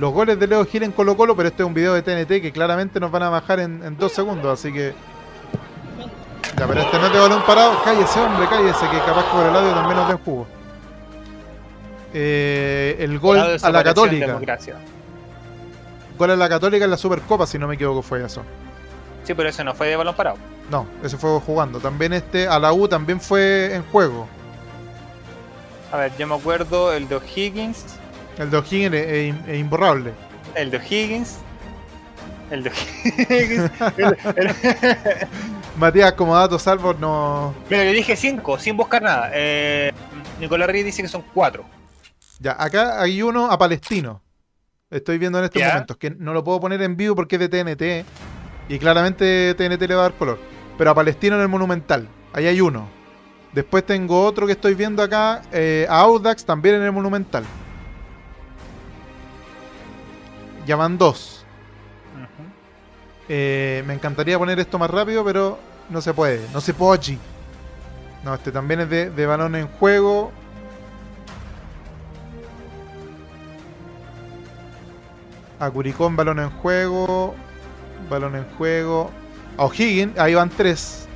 Los goles de Leo Gil en Colo Colo, pero este es un video de TNT que claramente nos van a bajar en, dos segundos, así que... Ya, pero este no es de balón parado. Cállese, hombre, cállese, que capaz por el audio también nos den jugo. Eh, el gol a la Católica. Gol a la Católica en la Supercopa, si no me equivoco, fue eso. Sí, pero ese no fue de balón parado. No, ese fue jugando. También este a la U también fue en juego. A ver, yo me acuerdo el de O'Higgins. El de O'Higgins es, imborrable. El de O'Higgins. El de O'Higgins. [LAUGHS] Matías, como dato salvo, no. Mira, yo dije 5, sin buscar nada. Eh, Nicolás Reyes dice que son 4. Ya, acá hay uno a Palestino. Estoy viendo en estos momentos. Que no lo puedo poner en vivo porque es de TNT. Y claramente TNT le va a dar color. Pero a Palestino en el Monumental. Ahí hay uno. Después tengo otro que estoy viendo acá, eh, Audax también en el Monumental. Ya van dos. Eh, me encantaría poner esto más rápido, pero no se puede. No se puede. No, este también es de, de balón en juego. A Curicón, balón en juego. Balón en juego. A O'Higgins, ahí van tres.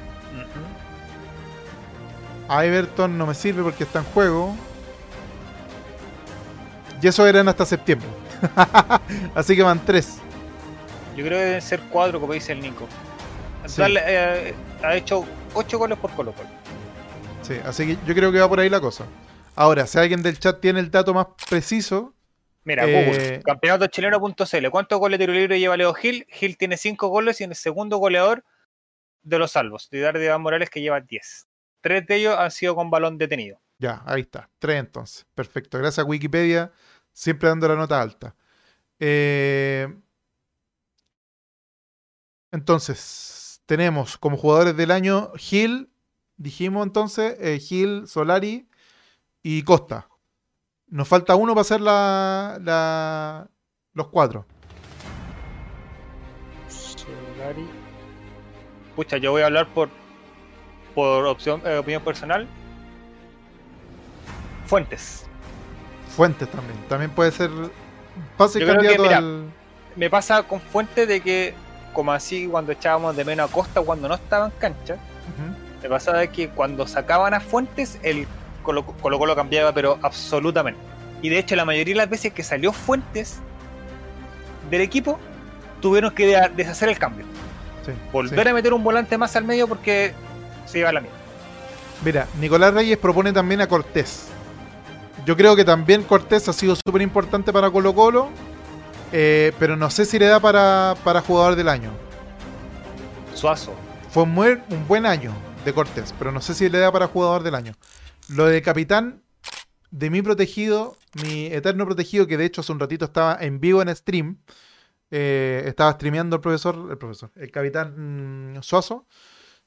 A Everton no me sirve porque está en juego. Y eso eran hasta septiembre. [LAUGHS] así que van tres. Yo creo que deben ser cuatro, como dice el Nico. Eh, ha hecho ocho goles por Colo Colo. Sí, así que yo creo que va por ahí la cosa. Ahora, si alguien del chat tiene el dato más preciso. Mira, eh, campeonato chileno.cl. ¿Cuántos goles de tiro libre lleva Leo Gil? Gil tiene 5 goles y en el segundo goleador de los salvos, de Iván Morales, que lleva 10. Tres de ellos han sido con balón detenido. Ya, ahí está. Tres entonces. Perfecto. Gracias a Wikipedia, siempre dando la nota alta. Eh, entonces, tenemos como jugadores del año Gil, dijimos entonces, eh, Gil, Solari y Costa. Nos falta uno para hacer la, los cuatro. Solari. Pucha, yo voy a hablar por, por opción, eh, opinión personal. Fuentes. Fuentes también. También puede ser. Pase candidato al. Me pasa con Fuentes de que, como así, cuando echábamos de menos a Costa cuando no estaba en cancha, me pasaba que cuando sacaban a Fuentes, el Colo Colo cambiaba, pero absolutamente. Y de hecho, la mayoría de las veces que salió Fuentes del equipo, tuvieron que deshacer el cambio. Volver a meter un volante más al medio porque se iba a la mierda. Mira, Nicolás Reyes propone también a Cortés. Yo creo que también Cortés ha sido súper importante para Colo Colo, eh, pero no sé si le da para, para jugador del año. Suazo. Fue un buen año de Cortés, pero no sé si le da para jugador del año. Lo de capitán de mi protegido, mi eterno protegido, que de hecho hace un ratito estaba en vivo en stream, eh, estaba streameando el profesor, el profesor, el capitán mm, Suazo.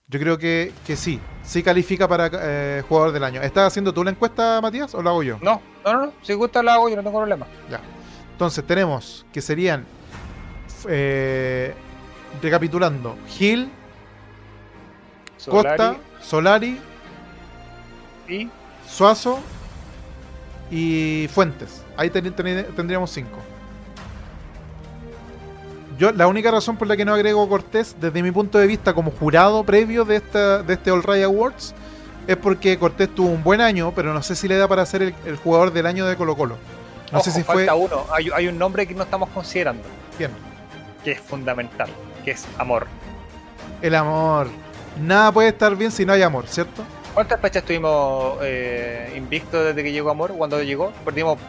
Yo creo que, sí, sí califica para eh, jugador del año. ¿Estás haciendo tú la encuesta, Matías, o la hago yo? No, no, no, si gusta la hago yo, no tengo problema. Ya. Entonces tenemos que serían, eh, recapitulando, Gil, Costa, Solari y Suazo y Fuentes. Ahí tendríamos cinco. Yo, la única razón por la que no agrego Cortés, desde mi punto de vista como jurado previo de, esta, de este All Ray Awards, es porque Cortés tuvo un buen año, pero no sé si le da para ser el, jugador del año de Colo Colo. No sé si falta uno. Hay, hay, un nombre que no estamos considerando. ¿Quién? Que es fundamental, que es amor. El amor. Nada puede estar bien si no hay amor, ¿cierto? ¿Cuántas fechas estuvimos eh, invictos desde que llegó Amor? Cuando llegó, perdimos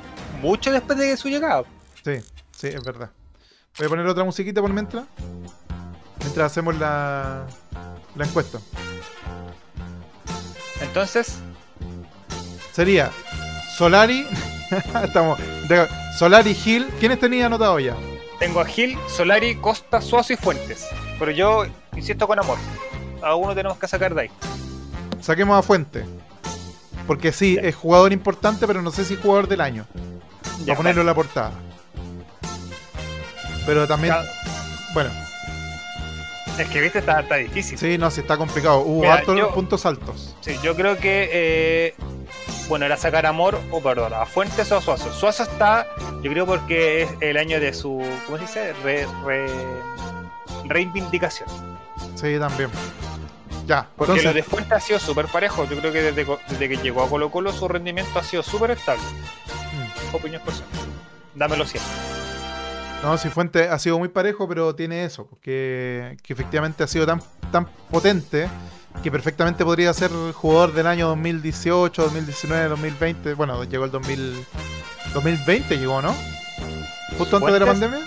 mucho después de su llegada. Sí, sí, es verdad. Voy a poner otra musiquita por mientras. Mientras hacemos la, la encuesta. Entonces. Sería Solari. [LAUGHS] Estamos. Solari, Gil. ¿Quiénes tenía anotado ya? Tengo a Gil, Solari, Costa, Suazo y Fuentes. Pero yo insisto con amor. A uno tenemos que sacar de ahí. Saquemos a Fuentes. Porque sí, es jugador importante, pero no sé si es jugador del año. Ya, a ponerlo en la portada. Pero también. Bueno. Es que viste, está, difícil. Sí, no, sí está complicado. Hubo hartos puntos altos. Sí, yo creo que. Eh, bueno, era sacar amor, o perdón, a Fuentes o a Suazo. Suazo está, yo creo, porque es el año de su. ¿Cómo se dice? Re, reivindicación. Sí, también. Ya. Porque lo de Fuentes ha sido súper parejo. Yo creo que desde, desde, que llegó a Colo Colo su rendimiento ha sido súper estable. Mm. Opinión personal. Dámelo siempre. No, si Fuente ha sido muy parejo, pero tiene eso, que, que efectivamente ha sido tan, tan potente que perfectamente podría ser jugador del año 2018, 2019, 2020. Bueno, llegó el 2000, 2020, llegó, ¿no? Justo antes de la pandemia.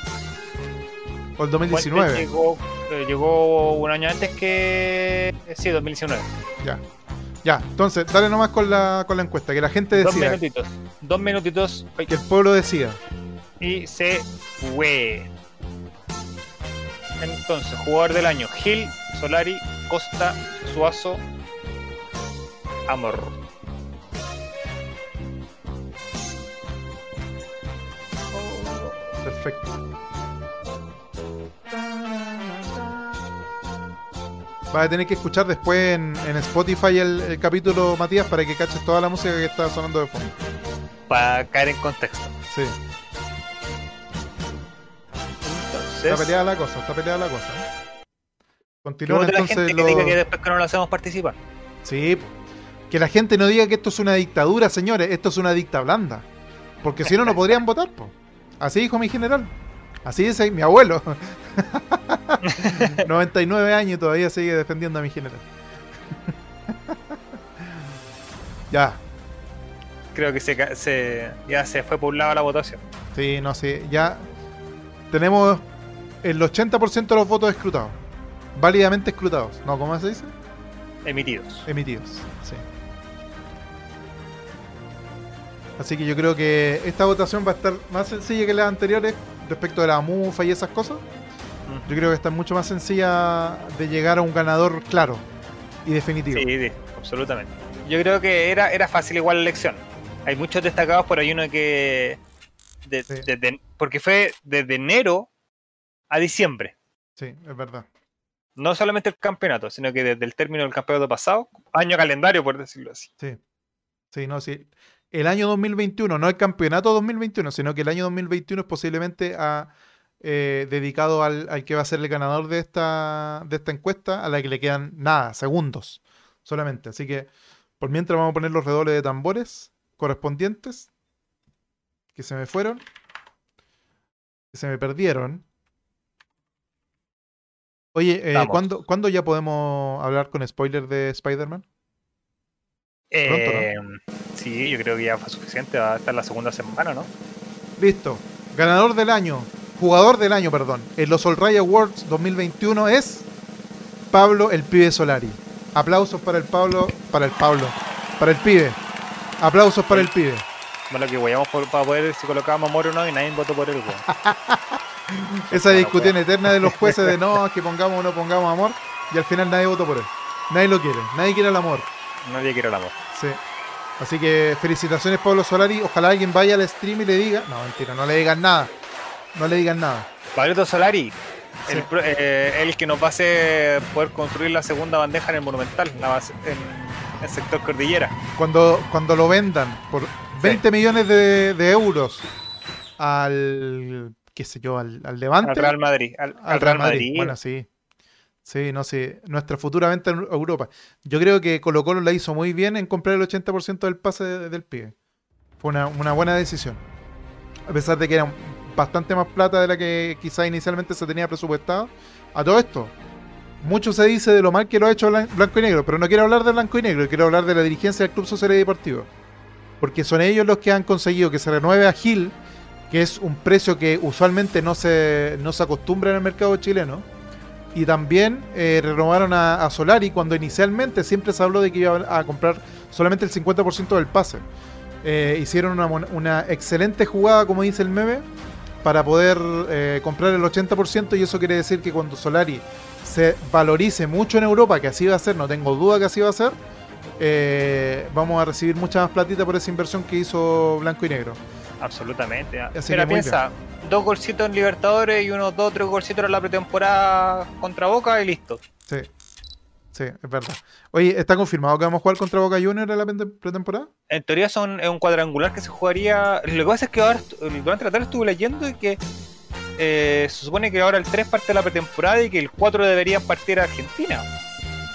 ¿O el 2019? Llegó, eh, llegó un año antes que. Sí, 2019. Ya. Ya, entonces, dale nomás con la, con la encuesta, que la gente decida. Dos minutitos. Dos minutitos. Que el pueblo decida y se fue. Entonces, jugador del año: Gil, Solari, Costa, Suazo, Amor. Perfecto. Vas a tener que escuchar después en, Spotify el, el, capítulo, Matías, para que caches toda la música que está sonando de fondo. Para caer en contexto. Sí. Está peleada la cosa, está peleada la cosa. Continúa entonces. La gente que diga que después que no lo hacemos participar. Sí, que la gente no diga que esto es una dictadura, señores, esto es una dicta blanda. Porque si no, no podrían votar. Po. Así dijo mi general. Así dice mi abuelo. [LAUGHS] 99 años y todavía sigue defendiendo a mi general. [LAUGHS] ya. creo que se, se, ya se fue por un lado la votación. Sí, no sé, ya tenemos el 80% de los votos escrutados. Válidamente escrutados. ¿No? ¿Cómo se dice? Emitidos. Emitidos, sí. Así que yo creo que esta votación va a estar más sencilla que las anteriores respecto de la MUFA y esas cosas. Yo creo que está mucho más sencilla de llegar a un ganador claro y definitivo. Sí, absolutamente. Yo creo que era, era fácil igual la elección. Hay muchos destacados, por ahí uno que... porque fue desde enero a diciembre. Sí, es verdad. No solamente el campeonato, sino que desde el término del campeonato pasado, año calendario, por decirlo así. Sí. Sí, no, sí. El año 2021, no el campeonato 2021, sino que el año 2021 es posiblemente a, eh, dedicado al, al, que va a ser el ganador de esta, de esta encuesta, a la que le quedan nada, segundos solamente. Así que por mientras vamos a poner los redobles de tambores correspondientes, que se me fueron, que se me perdieron. Oye, eh, ¿cuándo, ya podemos hablar con spoiler de Spider-Man? Eh, sí, yo creo que ya fue suficiente. Va a estar la segunda semana, ¿no? Listo. Ganador del año, jugador del año, perdón, en los All Ray Awards 2021 es Pablo el Pibe Solari. Aplausos para el Pablo, para el Pablo, para el pibe. Aplausos para el pibe. Bueno, que guayamos para poder si colocábamos amor o no y nadie votó por él, [LAUGHS] [LAUGHS] Esa discusión eterna de los jueces de no, que pongamos o no pongamos amor, y al final nadie votó por él. Nadie lo quiere, nadie quiere el amor. Nadie quiere el amor. Sí. Así que felicitaciones Pablo Solari. Ojalá alguien vaya al stream y le diga. No, mentira, no le digan nada. No le digan nada. Pablo Solari, el, eh, el, que nos va a hacer poder construir la segunda bandeja en el Monumental, en el sector Cordillera. Cuando, cuando lo vendan por 20 millones de, euros al qué sé yo, al, al Levante. Al Real Madrid. Al, Real, Madrid. Bueno, sí. Sí, no sé. Nuestra futura venta en Europa. Yo creo que Colo Colo la hizo muy bien en comprar el 80% del pase del pibe. Fue una, una, buena decisión. A pesar de que era bastante más plata de la que quizá inicialmente se tenía presupuestado. A todo esto, mucho se dice de lo mal que lo ha hecho Blanco y Negro, pero no quiero hablar de Blanco y Negro, quiero hablar de la dirigencia del Club Social y Deportivo. Porque son ellos los que han conseguido que se renueve a Gil, que es un precio que usualmente no se, no se acostumbra en el mercado chileno. Y también eh, renovaron a, Solari cuando inicialmente siempre se habló de que iba a comprar solamente el 50% del pase. Eh, hicieron una, excelente jugada, como dice el meme, para poder eh, comprar el 80% y eso quiere decir que cuando Solari se valorice mucho en Europa, que así va a ser, no tengo duda que así va a ser, vamos a recibir mucha más platita por esa inversión que hizo Blanco y Negro. Absolutamente. Así piensa, dos golcitos en Libertadores y unos dos o tres golcitos en la pretemporada contra Boca y listo. Sí. Sí, es verdad. Oye, ¿está confirmado que vamos a jugar contra Boca Juniors en la pretemporada? En teoría son, es un cuadrangular que se jugaría. Lo que pasa es que ahora, durante la tarde estuve leyendo y que eh, se supone que ahora el 3 parte de la pretemporada y que el 4 debería partir a Argentina.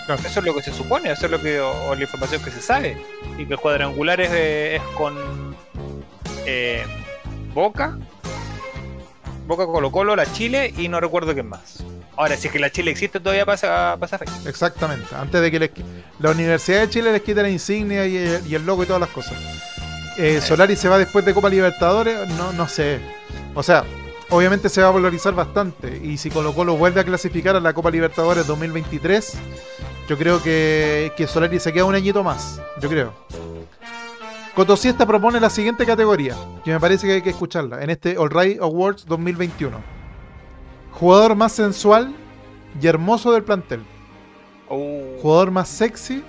Eso es lo que se supone, eso es lo que, o, la información que se sabe. Y que el cuadrangular es, es con eh, Boca, Boca Colo Colo, la Chile y no recuerdo qué más. Ahora, si es que la Chile existe, todavía pasa, pasa Exactamente, antes de que la Universidad de Chile les quite la insignia y el, logo y todas las cosas. Eh, Solari se va después de Copa Libertadores, no, no sé. O sea, obviamente se va a valorizar bastante. Y si Colo Colo vuelve a clasificar a la Copa Libertadores 2023, yo creo que, que Solari se queda un añito más. Yo creo. Cotosiesta propone la siguiente categoría, que me parece que hay que escucharla, en este All Right Awards 2021. Jugador más sensual y hermoso del plantel. Oh. Jugador más sexy,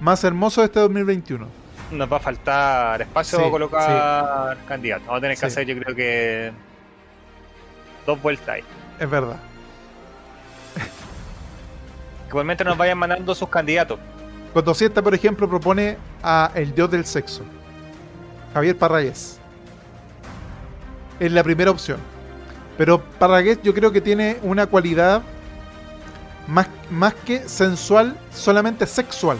más hermoso de este 2021. Nos va a faltar espacio para colocar candidatos. Vamos a tener que hacer, yo creo que dos vueltas ahí. Es verdad. Igualmente nos vayan mandando sus candidatos. Cotosiesta, por ejemplo, propone a el dios del sexo, Javier Parragués. Es la primera opción. Pero Parragués yo creo que tiene una cualidad más, más que sensual, solamente sexual.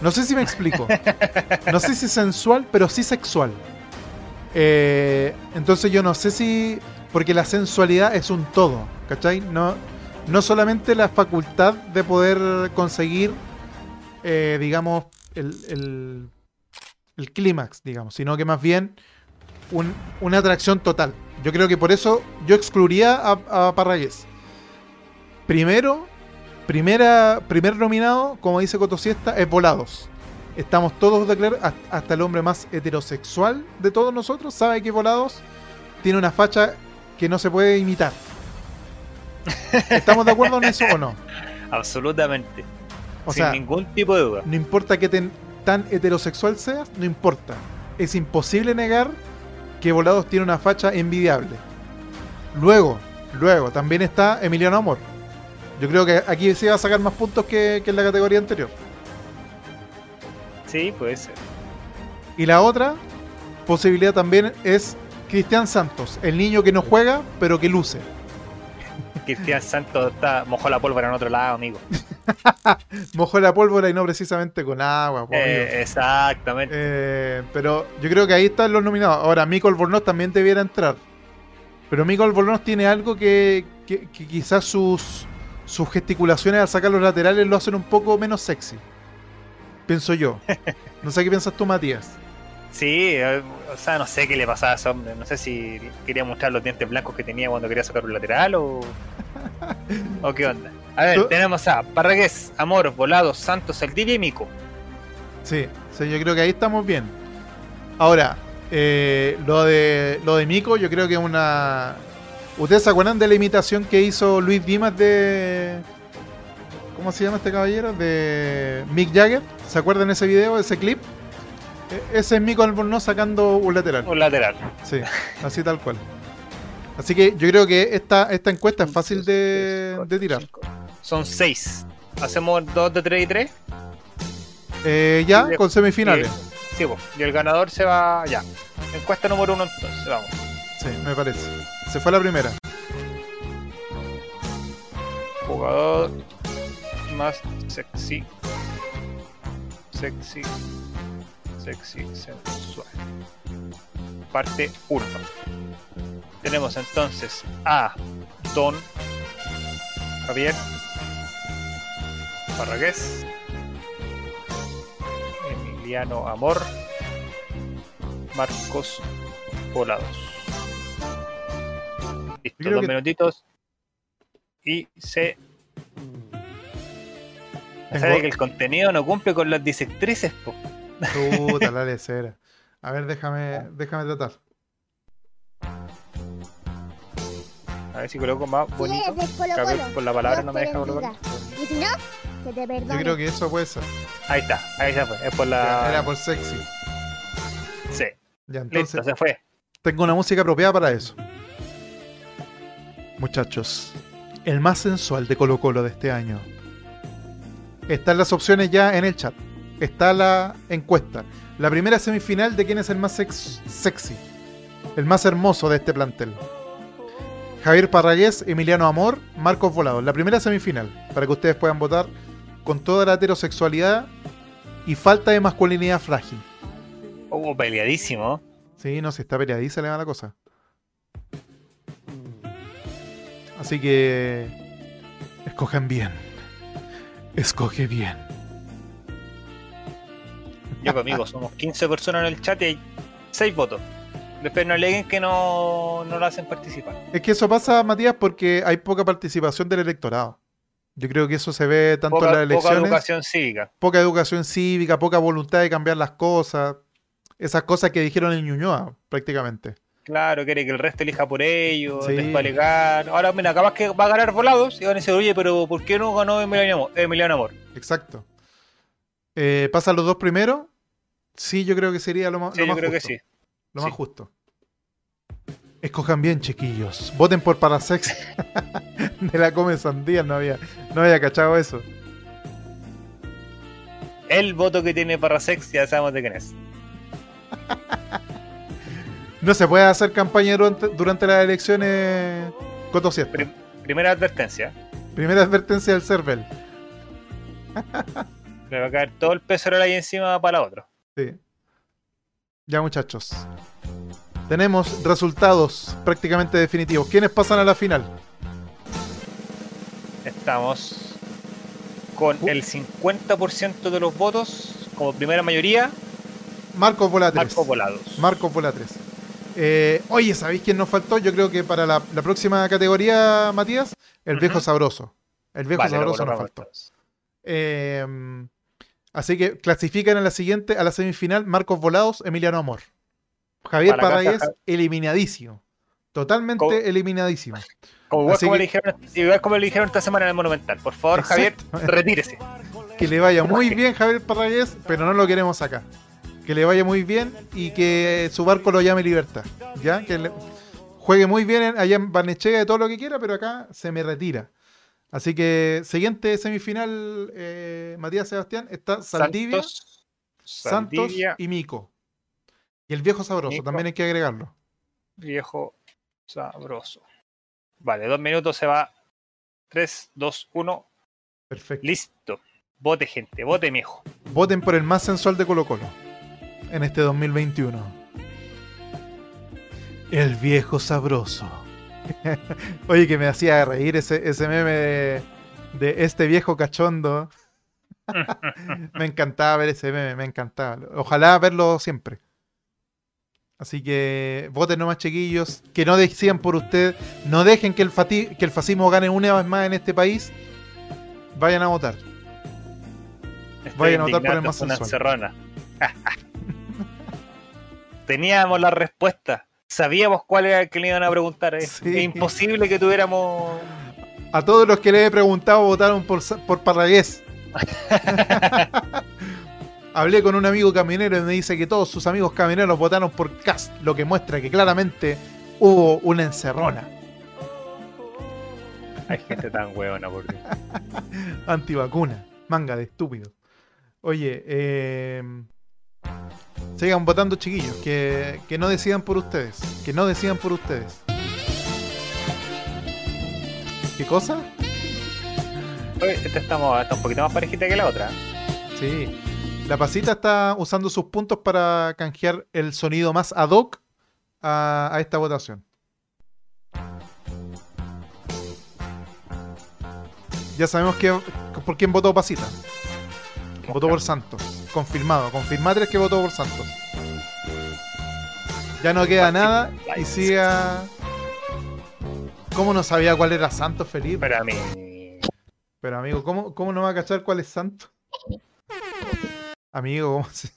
No sé si me explico. [LAUGHS] No sé si sensual, pero sí sexual. Eh, entonces yo no sé si... Porque la sensualidad es un todo, ¿cachai? No, no solamente la facultad de poder conseguir eh, digamos, el, el clímax, digamos, sino que más bien una atracción total. Yo creo que por eso yo excluiría a, a Parragués. Primero, primera, primer nominado, como dice Cotosiesta, es Volados. Estamos todos de claro, hasta el hombre más heterosexual de todos nosotros sabe que Volados tiene una facha que no se puede imitar. ¿Estamos de acuerdo en eso o no? [LAUGHS] Absolutamente. Sin ningún tipo de duda. No importa que tan heterosexual seas, no importa. Es imposible negar que Volados tiene una facha envidiable. Luego, luego, también está Emiliano Amor. Yo creo que aquí sí va a sacar más puntos que, que en la categoría anterior. Sí, puede ser. Y la otra posibilidad también es Cristian Santos, el niño que no juega, pero que luce. Cristian Santos está, mojó la pólvora en otro lado, amigo. [LAUGHS] mojó la pólvora y no precisamente con agua. Eh, exactamente. Eh, pero yo creo que ahí están los nominados. Ahora, Mico Albornoz también debiera entrar. Pero Mico Albornoz tiene algo que, quizás sus, sus gesticulaciones al sacar los laterales lo hacen un poco menos sexy. Pienso yo. [LAUGHS] No sé qué piensas tú, Matías. Sí, eh, o sea, no sé qué le pasaba a ese hombre. No sé si quería mostrar los dientes blancos que tenía cuando quería sacar un lateral o. o qué onda. A ver, tenemos a Parragués, Amor, Volado, Santos, Saldivia y Mico. Sí, sí, yo creo que ahí estamos bien. Ahora, eh, lo de lo de Mico, yo creo que es una. ¿Ustedes se acuerdan de la imitación que hizo Luis Dimas de. ¿Cómo se llama este caballero? De Mick Jagger. ¿Se acuerdan de ese video, de ese clip? E-, ese es Mico Albornoz sacando un lateral. Un lateral. Sí, así tal cual. Así que yo creo que esta, esta encuesta es fácil de, tirar. Son seis. ¿Hacemos dos de tres y tres? Eh, ya, con semifinales. sí, y el ganador se va ya. Encuesta número uno entonces, vamos. Sí, me parece. Se fue la primera. Jugador más sexy. Sexy sexy, sensual. Parte 1. Tenemos entonces a Don Javier Parragués, Emiliano Amor, Marcos Volados. Listo, dos minutitos. Y se. Sabe que el contenido no cumple con las disectrices, po. Puta, la [LAUGHS] lecera. A ver, déjame, déjame tratar. A ver si coloco más bonito. por la palabra no me deja colocar. Y si no, que te perdone. Yo creo que eso puede ser. Ahí está, ahí se fue. Es por la. Era por sexy. Sí. Ya, entonces. Listo, se fue. Tengo una música apropiada para eso. Muchachos, el más sensual de Colo Colo de este año. Están las opciones ya en el chat está la encuesta. La primera semifinal de quién es el más sexy, el más hermoso de este plantel. Javier Parragués, Emiliano Amor, Marcos Volado. La primera semifinal, para que ustedes puedan votar con toda la heterosexualidad y falta de masculinidad frágil. Oh, peleadísimo. Sí, no, si está peleadísima le va la cosa. Así que... Escogen bien. Escoge bien. Ya, pues, amigos, somos 15 personas en el chat y hay 6 votos. Después no aleguen que no, no lo hacen participar. Es que eso pasa, Matías, porque hay poca participación del electorado. Yo creo que eso se ve tanto en las elecciones. Poca educación cívica. Poca educación cívica, poca voluntad de cambiar las cosas. Esas cosas que dijeron en Ñuñoa, prácticamente. Claro, quiere que el resto elija por ellos, sí. Ahora, mira, capaz que va a ganar volados y van a decir, oye, pero ¿por qué no ganó Emiliano Amor? Exacto. Eh, pasan los dos primeros Sí, yo creo que sería lo más, sí, yo creo Que sí. Lo más justo. Escojan bien, chiquillos. Voten por Parasex. [LAUGHS] de la Come Sandía, no había, no había cachado eso. El voto que tiene Parasex ya sabemos de quién es. [LAUGHS] no se puede hacer campaña durante, las elecciones Coto primera advertencia. Primera advertencia del CERVEL. [LAUGHS] Le va a caer todo el peso ahí encima para otro. Sí. Ya muchachos. Tenemos resultados prácticamente definitivos. ¿Quiénes pasan a la final? Estamos con uh. el 50% de los votos como primera mayoría Marcos 3. Marcos Volados. Marcos 3. Eh, oye, ¿sabéis quién nos faltó? Yo creo que para la, próxima categoría, Matías, el viejo sabroso. El viejo sabroso nos faltó. Eh, así que clasifican a la siguiente, a la semifinal, Marcos Volados, Emiliano Amor. Javier Parragués, eliminadísimo. Totalmente eliminadísimo. igual, como le dijeron, igual, como le dijeron, esta semana en el Monumental. Por favor, Javier, retírese. [LAUGHS] Que le vaya muy bien, Javier Parragués, pero no lo queremos acá que le vaya muy bien y que su barco lo llame Libertad. ¿Ya? Que juegue muy bien allá en Barnechea de todo lo que quiera, pero acá se me retira. Así que siguiente semifinal, eh, Matías Sebastián, está Saldivia, Santos, y Mico. Y el viejo sabroso, también hay que agregarlo. Viejo sabroso. Vale, dos minutos se va. Tres, dos, uno. Perfecto. Listo. Vote, gente, vote, mijo. Voten por el más sensual de Colo Colo en este 2021. El viejo sabroso. [LAUGHS] Oye, que me hacía reír ese, ese meme de, este viejo cachondo. [LAUGHS] me encantaba ver ese meme, me encantaba. Ojalá verlo siempre. Así que voten nomás, chiquillos. Que no decían por usted. No dejen que el, que el fascismo gane una vez más en este país. Vayan a votar. Vayan a votar por el más [LAUGHS] teníamos la respuesta. Sabíamos cuál era el que le iban a preguntar. Es, imposible que tuviéramos. A todos los que le he preguntado votaron por, por Parragués. [LAUGHS] Hablé con un amigo caminero y me dice que todos sus amigos camineros votaron por Cast, lo que muestra que claramente hubo una encerrona. Hay gente tan huevona, por Dios. [LAUGHS] Antivacuna, manga de estúpido. Oye, eh, Sigan votando, chiquillos. Que, no decidan por ustedes. Que no decidan por ustedes. ¿Qué cosa? Esta estamos, está un poquito más parejita que la otra. Sí. La pasita está usando sus puntos para canjear el sonido más ad hoc a, a esta votación. Ya sabemos que, por quién votó Pasita. Votó por Santos. Confirmado. Confirmatres que votó por Santos. Ya no queda nada y siga. ¿Cómo no sabía cuál era Santos, Felipe? Pero a mí. Pero amigo, ¿cómo, cómo no va a cachar cuál es Santos? Amigo, ¿cómo se...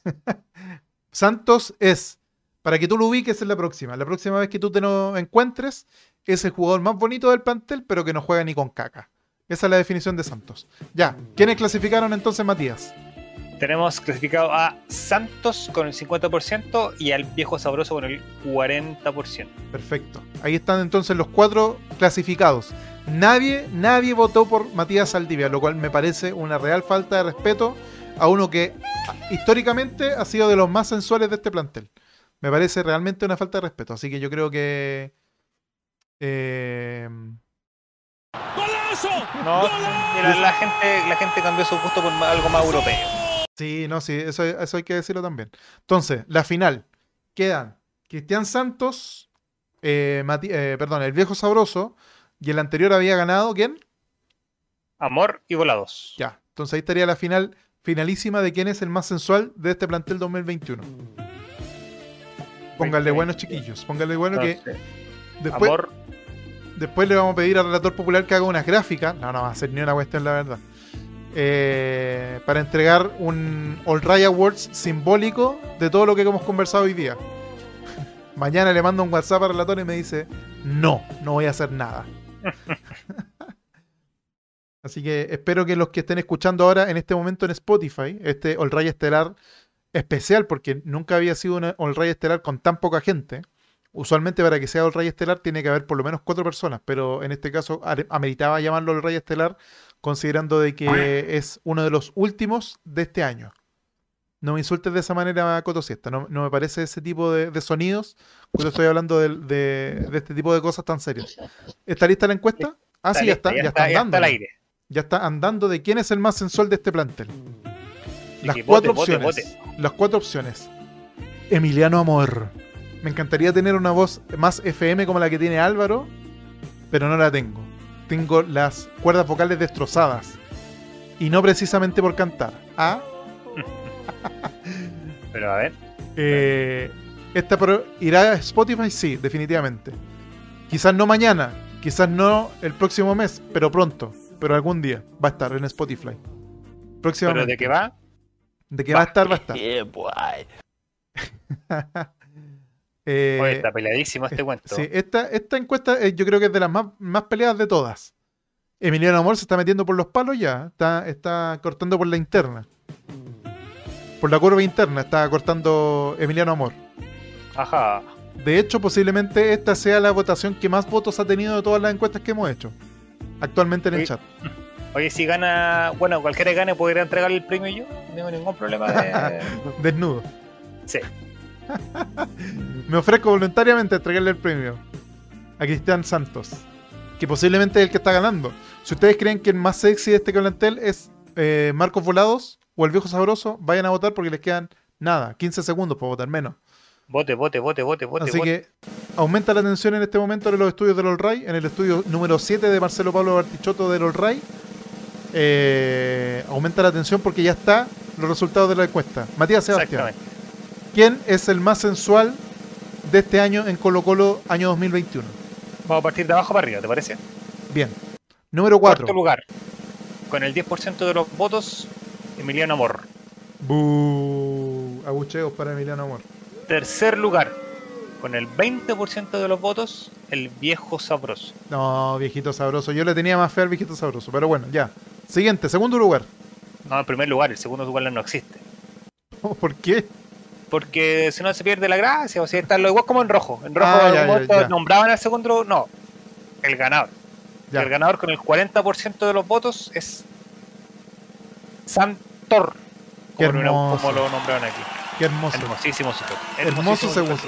[LAUGHS] Santos es, para que tú lo ubiques en la próxima, la próxima vez que tú te lo encuentres, es el jugador más bonito del plantel, pero que no juega ni con caca. Esa es la definición de Santos. Ya, ¿quiénes clasificaron entonces, Matías? Tenemos clasificado a Santos con el 50% y al Viejo Sabroso con el 40%. Perfecto. Ahí están entonces los cuatro clasificados. Nadie, nadie votó por Matías Saldivia, lo cual me parece una real falta de respeto a uno que históricamente ha sido de los más sensuales de este plantel. Me parece realmente una falta de respeto. Así que yo creo que. Eh... ¡Golazo! No, la gente, la gente cambió su gusto por algo más europeo. Sí, no, sí, eso, eso hay que decirlo también. Entonces, la final. Quedan Cristian Santos, eh, eh, perdón, el viejo sabroso, y el anterior había ganado, ¿quién? Amor y volados. Ya, entonces ahí estaría la final finalísima de quién es el más sensual de este plantel 2021. Pónganle buenos chiquillos, pónganle bueno que después, después le vamos a pedir al relator popular que haga unas gráficas. No, no va a ser ni una cuestión, la verdad eh, para entregar un All Ray Awards simbólico de todo lo que hemos conversado hoy día. [LAUGHS] Mañana le mando un WhatsApp al relator y me dice, no, no voy a hacer nada. [LAUGHS] Así que espero que los que estén escuchando ahora en este momento en Spotify, este All Ray Estelar especial, porque nunca había sido un All Ray Estelar con tan poca gente. Usualmente para que sea All Ray Estelar tiene que haber por lo menos cuatro personas, pero en este caso ameritaba llamarlo All Ray Estelar considerando de que es uno de los últimos de este año. No me insultes de esa manera, Coto Siesta. No, me parece ese tipo de, sonidos cuando estoy hablando de, este tipo de cosas tan serias. ¿Está lista la encuesta? Ah, sí, ya está. Ya, está, andando. Ya está andando de quién es el más sensual de este plantel. Las cuatro opciones. Las cuatro opciones. Emiliano Amor. Me encantaría tener una voz más FM como la que tiene Álvaro, pero no la tengo tengo las cuerdas vocales destrozadas. Y no precisamente por cantar. ¿Ah? [LAUGHS] Pero a ver. Eh, esta irá a Spotify, sí, definitivamente. Quizás no mañana, quizás no el próximo mes, pero pronto, pero algún día va a estar en Spotify. Próximamente. ¿Pero de qué va? De qué va, a estar, va a estar. [LAUGHS] [LAUGHS] eh, está peleadísimo este cuento. Sí, esta, esta encuesta eh, yo creo que es de las más, más peleadas de todas. Emiliano Amor se está metiendo por los palos ya, está, está cortando por la interna. Por la curva interna está cortando Emiliano Amor. Ajá. De hecho, posiblemente esta sea la votación que más votos ha tenido de todas las encuestas que hemos hecho actualmente en el chat. [LAUGHS] Oye, si gana, bueno, cualquiera que gane podría entregarle el premio yo, no tengo ningún problema de... [LAUGHS] Desnudo. Sí. [LAUGHS] Me ofrezco voluntariamente a entregarle el premio a Cristian Santos, que posiblemente es el que está ganando. Si ustedes creen que el más sexy de este plantel es eh, Marcos Volados o el viejo sabroso, vayan a votar porque les quedan nada, 15 segundos para votar menos. Vote, vote, vote, vote, vote. Así que aumenta la tensión en este momento en los estudios del All Ray, en el estudio número 7 de Marcelo Pablo Bartichotto del All Ray. Eh, aumenta la tensión porque ya está los resultados de la encuesta. Matías Sebastián. ¿Quién es el más sensual de este año en Colo Colo año 2021? Vamos a partir de abajo para arriba, ¿te parece? Bien. Número 4. Cuarto lugar. Con el 10% de los votos, Emiliano Amor. Buh. Abucheos para Emiliano Amor. Tercer lugar, con el 20% de los votos, el viejo sabroso. No, viejito sabroso. Yo le tenía más fe al viejito sabroso, pero bueno, ya. Siguiente, segundo lugar. No, el primer lugar, el segundo lugar no existe. [LAUGHS] ¿Por qué? Porque si no se pierde la gracia, o sea, está lo igual como en rojo. En rojo ah, nombraban al segundo, no, el ganador. El ganador con el 40% de los votos es Santor, como, como lo nombraron aquí. Qué hermoso. Hermosísimo Hermoso segundo.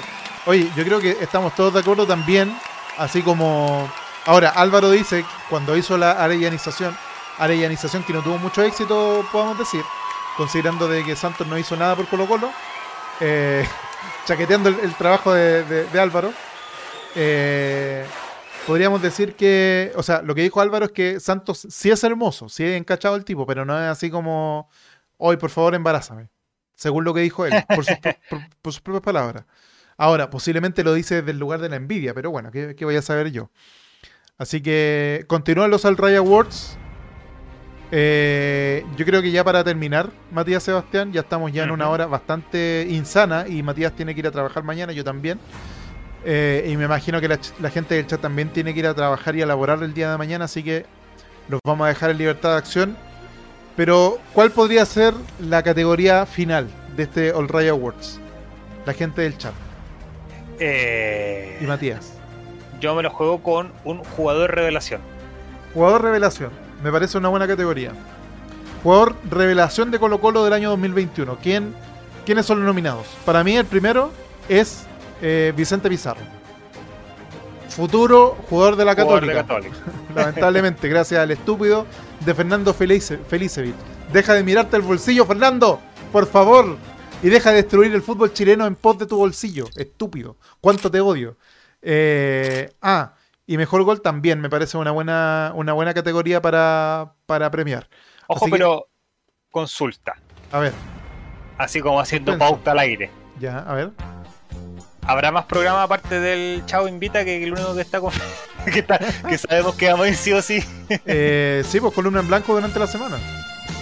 Oye, yo creo que estamos todos de acuerdo también, así como... Ahora, Álvaro dice, cuando hizo la arellanización, arellanización que no tuvo mucho éxito, podemos decir, considerando de que Santos no hizo nada por Colo Colo, eh, chaqueteando el, trabajo de, Álvaro, eh, podríamos decir que, o sea, lo que dijo Álvaro es que Santos sí es hermoso, sí es encachado el tipo, pero no es así como, hoy por favor embarázame según lo que dijo él, por sus, propias palabras. Ahora, posiblemente lo dice desde el lugar de la envidia, pero bueno, ¿qué, voy a saber yo? Así que continúan los Al Ray Awards. Eh, yo creo que ya para terminar, Matías Sebastián, ya estamos ya en una hora bastante insana y Matías tiene que ir a trabajar mañana, yo también. Eh, y me imagino que la, la, gente del chat también tiene que ir a trabajar y a laborar el día de mañana, así que los vamos a dejar en libertad de acción. Pero, ¿cuál podría ser la categoría final de este All Ray Awards? La gente del chat. Eh, y Matías. Yo me lo juego con un jugador revelación. Jugador revelación. Me parece una buena categoría. Jugador revelación de Colo Colo del año 2021. ¿Quién, ¿Quiénes son los nominados? Para mí el primero es eh, Vicente Pizarro. Futuro jugador de la Católica. [LAUGHS] Lamentablemente, gracias al estúpido de Fernando Felice, Felicevich. Deja de mirarte el bolsillo, Fernando, por favor. Y deja de destruir el fútbol chileno en pos de tu bolsillo. Estúpido. ¿Cuánto te odio? Eh, ah, y mejor gol también me parece una buena, una buena categoría para, premiar. Ojo, pero consulta. A ver. Así como haciendo pauta al aire. Ya, a ver. ¿Habrá más programas aparte del Chavo Invita que el único que está con... [LAUGHS] que, sabemos que vamos a ir sí o sí? [LAUGHS] eh, sí, pues columna en blanco durante la semana.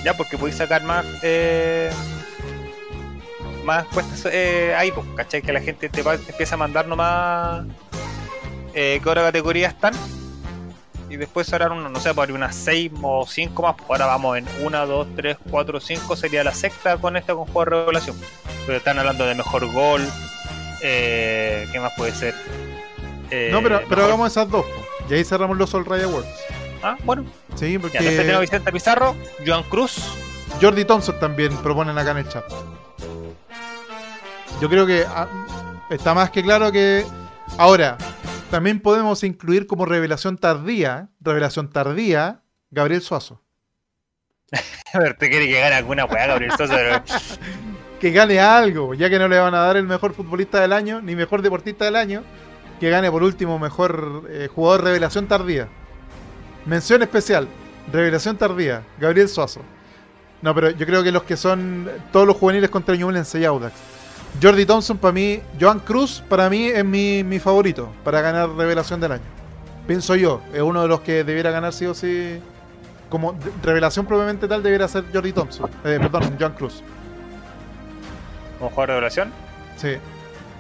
Ya, porque podéis sacar más... Eh, más puestas eh, ahí, pues, ¿cachai? Que la gente te, empieza a mandar nomás eh, qué otra categoría están. Y después harán uno, no sé, por unas 6 o 5 más. Ahora vamos en 1, 2, 3, 4, 5. Sería la sexta con esta con juego de revelación. Pero están hablando de mejor gol, eh, ¿Qué más puede ser? Eh, no, pero, pero hagamos esas dos. Y ahí cerramos los All Ray Awards. Ah, bueno. Sí, porque. Ya, tenemos Vicente Pizarro, Joan Cruz. Jordi Thompson también proponen acá en el chat. Yo creo que ah, está más que claro que. Ahora, también podemos incluir como revelación tardía, revelación tardía, Gabriel Suazo. [LAUGHS] A ver, ¿te quiere que gane alguna weá, Gabriel Suazo? [LAUGHS] que gane algo, ya que no le van a dar el mejor futbolista del año, ni mejor deportista del año, que gane por último mejor eh, jugador revelación tardía. Mención especial, revelación tardía, Gabriel Suazo. No, pero yo creo que los que son todos los juveniles contra Ñublense y Audax. Jordi Thompson para mí, Joan Cruz para mí es mi, mi, favorito para ganar revelación del año. Pienso yo, es uno de los que debiera ganar sí o sí. Como revelación probablemente tal debiera ser Jordi Thompson. Eh, perdón, Joan Cruz. ¿Como jugador de revelación? Sí.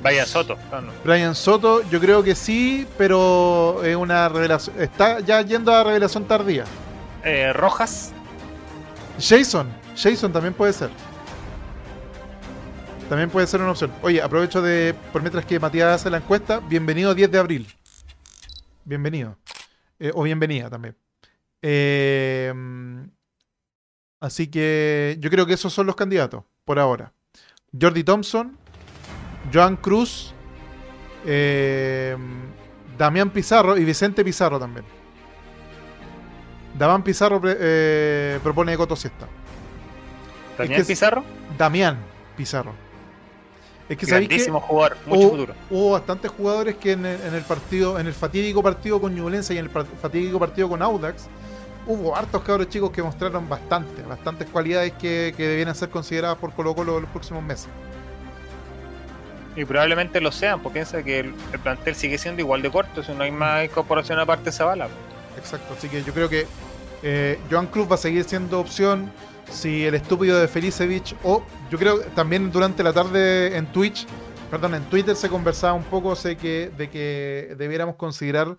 Brian Soto. Brian Soto, yo creo que sí, pero es una revelación. Está ya yendo a revelación tardía. Eh, Rojas. Jason. Jason también puede ser. También puede ser una opción. Oye, aprovecho de, por mientras que Matías hace la encuesta, bienvenido 10 de abril. Bienvenido. Eh, o bienvenida también. Eh, así que yo creo que esos son los candidatos, por ahora. Jordi Thompson, Joan Cruz, eh, Damián Pizarro y Vicente Pizarro también. Damián Pizarro eh, propone Coto Siesta. ¿Damián Pizarro? Damián Pizarro. Es que Grandísimo jugador, mucho hubo, futuro. Hubo bastantes jugadores que en el, partido, en el fatídico partido con Ñublense y en el fatídico partido con Audax, hubo hartos cabros chicos que mostraron bastante, bastantes cualidades que, que debían ser consideradas por Colo Colo los próximos meses. Y probablemente lo sean, porque piensa que el, plantel sigue siendo igual de corto, si no hay más incorporación aparte de esa bala. Exacto, así que yo creo que eh, Joan Cruz va a seguir siendo opción. Si el estúpido de Felicevich, o yo creo también durante la tarde en Twitch, perdón, en Twitter se conversaba un poco sé que, de que debiéramos considerar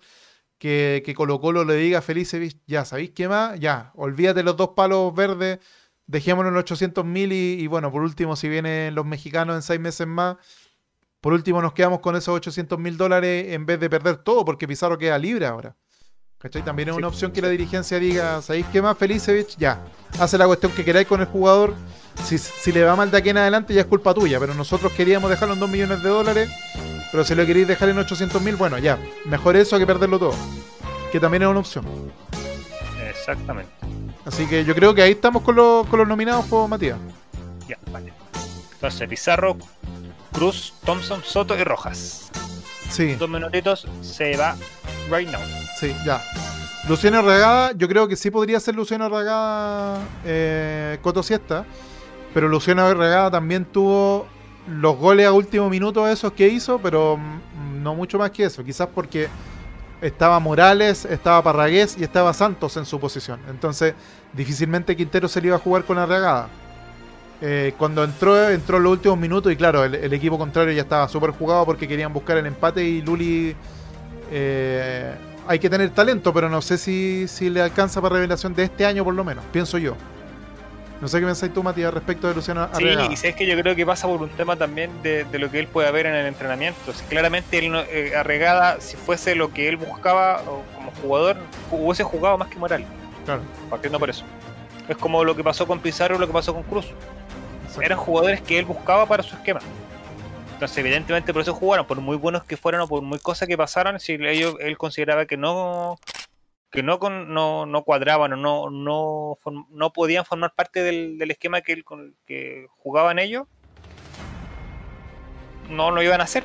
que, que Colo Colo le diga a Felicevich, ya, ¿sabéis qué más? Ya, olvídate los dos palos verdes, dejémonos los 800 mil y, y, bueno, por último, si vienen los mexicanos en seis meses más, por último, nos quedamos con esos 800 mil dólares en vez de perder todo, porque Pizarro queda libre ahora. ¿Cachai? También es una opción que la dirigencia diga, ¿sabéis qué más, Felicevich? Ya, hace la cuestión que queráis con el jugador. Si, le va mal de aquí en adelante, ya es culpa tuya. Pero nosotros queríamos dejarlo en 2 millones de dólares. Pero si lo queréis dejar en 800 mil, bueno, ya. Mejor eso que perderlo todo. Que también es una opción. Exactamente. Así que yo creo que ahí estamos con los, con los nominados por Matías. Ya, vale. Entonces, Pizarro, Cruz, Thompson, Soto y Rojas. Sí. Dos minutitos se va right now. Sí, ya. Luciano Regada, yo creo que sí podría ser Luciano Regada eh, Coto Siesta, pero Luciano Regada también tuvo los goles a último minuto esos que hizo, pero mm, no mucho más que eso. Quizás porque estaba Morales, estaba Parragués y estaba Santos en su posición. Entonces, difícilmente Quintero se le iba a jugar con la regada. Eh, cuando entró, entró en los últimos minutos y claro, el, equipo contrario ya estaba súper jugado porque querían buscar el empate y Luli eh, hay que tener talento, pero no sé si, si, le alcanza para revelación de este año por lo menos, pienso yo. No sé qué pensáis tú, Matías, respecto de Luciano Arregada. Sí, y es que yo creo que pasa por un tema también de, lo que él puede ver en el entrenamiento. claramente él eh, Arregada, si fuese lo que él buscaba como jugador, hubiese jugado más que Moral. Claro. Partiendo por eso. Es como lo que pasó con Pizarro y lo que pasó con Cruz eran jugadores que él buscaba para su esquema. Entonces, evidentemente, por eso jugaron, por muy buenos que fueran o por muy cosas que pasaran, si ellos, él consideraba que no que no, no, no cuadraban o no, no, no podían formar parte del, esquema que, con, que jugaban ellos, no lo iban a hacer.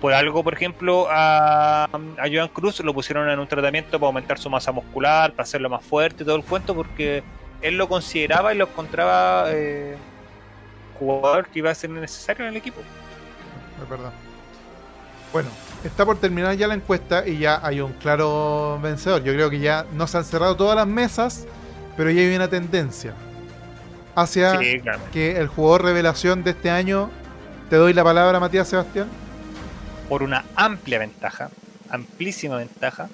Por algo, por ejemplo, a, a Joan Cruz lo pusieron en un tratamiento para aumentar su masa muscular, para hacerlo más fuerte y todo el cuento, porque él lo consideraba y lo encontraba eh, jugador que iba a ser necesario en el equipo. Es verdad. Bueno, está por terminar ya la encuesta y ya hay un claro vencedor. Yo creo que ya no se han cerrado todas las mesas, pero ya hay una tendencia hacia que el jugador revelación de este año, te doy la palabra Matías Sebastián. Por una amplia ventaja, amplísima ventaja,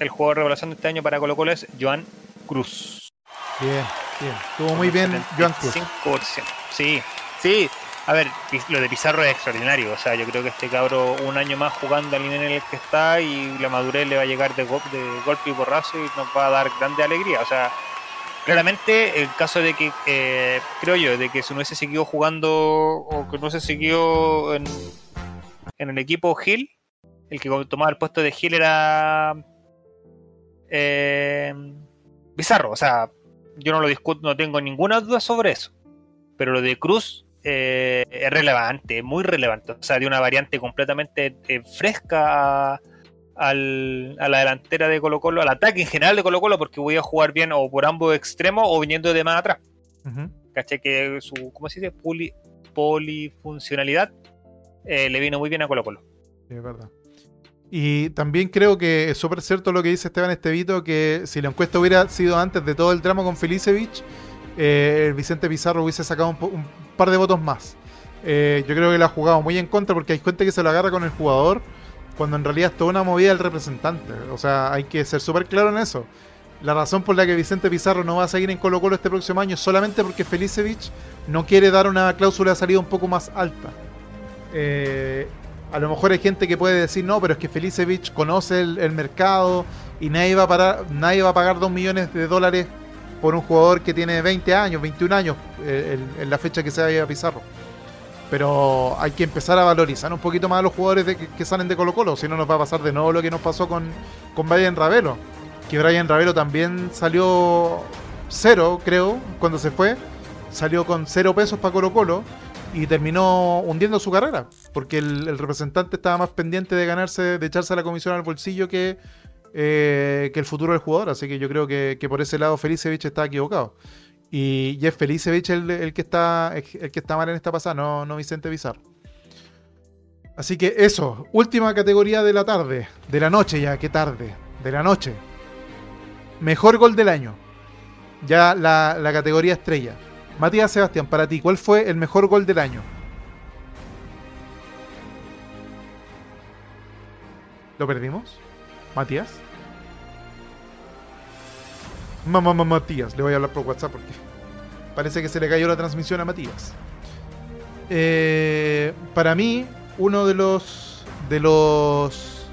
el jugador revelación de este año para Colo Colo es Joan Cruz. Bien, bien. Estuvo muy bien Joan Cruz. 5%. Sí, sí. A ver, lo de Pizarro es extraordinario. O sea, yo creo que este cabro un año más jugando al nivel en el que está y la madurez le va a llegar de, de golpe y borrazo y nos va a dar grande alegría. O sea, claramente el caso de que, eh, creo yo, de que si no hubiese seguido jugando o que no hubiese seguido en, en el equipo Gil, el que tomaba el puesto de Gil era eh, Pizarro. O sea, yo no lo discuto, no tengo ninguna duda sobre eso pero lo de Cruz eh, es relevante, muy relevante. O sea, de una variante completamente eh, fresca a, la delantera de Colo Colo, al ataque en general de Colo Colo, porque voy a jugar bien o por ambos extremos o viniendo de más atrás. ¿Caché? Que su, ¿cómo se dice? polifuncionalidad, eh, le vino muy bien a Colo Colo. es verdad. Y también creo que es súper cierto lo que dice Esteban Estevito, que si la encuesta hubiera sido antes de todo el drama con Felicevich, eh, Vicente Pizarro hubiese sacado un, par de votos más. Eh, yo creo que lo ha jugado muy en contra porque hay gente que se lo agarra con el jugador cuando en realidad es toda una movida del representante. O sea, hay que ser súper claro en eso. La razón por la que Vicente Pizarro no va a seguir en Colo Colo este próximo año es solamente porque Felicevich no quiere dar una cláusula de salida un poco más alta. Eh, a lo mejor hay gente que puede decir, no, pero es que Felicevich conoce el, mercado y nadie va, a parar, nadie va a pagar 2 millones de dólares por un jugador que tiene 20 años, 21 años eh, en, la fecha que se vaya Pizarro. Pero hay que empezar a valorizar un poquito más a los jugadores que, salen de Colo Colo, si no nos va a pasar de nuevo lo que nos pasó con, con Brian Ravelo. Que Brian Ravelo también salió cero, creo, cuando se fue. Salió con cero pesos para Colo Colo y terminó hundiendo su carrera. Porque el, representante estaba más pendiente de ganarse, de echarse la comisión al bolsillo que, eh, que el futuro del jugador. Así que yo creo que, por ese lado Felicevich está equivocado. Y Jeff Felicevich el, el, que está, el que está mal en esta pasada, no, no Vicente Bizarro. Así que eso, última categoría de la tarde, de la noche ya, qué tarde, de la noche. Mejor gol del año. Ya la, la categoría estrella. Matías Sebastián, para ti, ¿cuál fue el mejor gol del año? ¿Lo perdimos? ¿Matías? Mamá, mamá, Matías. Le voy a hablar por WhatsApp porque parece que se le cayó la transmisión a Matías. Eh, para mí, uno de los de los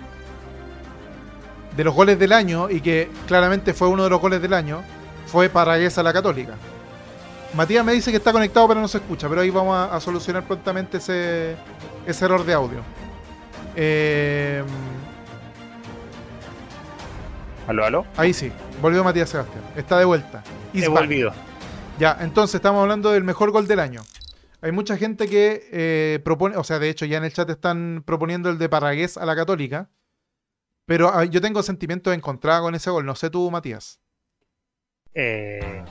de los goles del año y que claramente fue uno de los goles del año fue para esa la Católica. Matías me dice que está conectado pero no se escucha, pero ahí vamos a, solucionar prontamente ese, ese error de audio. Eh, ¿Aló, aló? Ahí sí, volvió Matías Sebastián. Está de vuelta. He volvido. Ya, entonces estamos hablando del mejor gol del año. Hay mucha gente que eh, propone, o sea, de hecho ya en el chat están proponiendo el de Parragués a la Católica. Pero ah, yo tengo sentimientos encontrados con ese gol. No sé tú, Matías. Eh,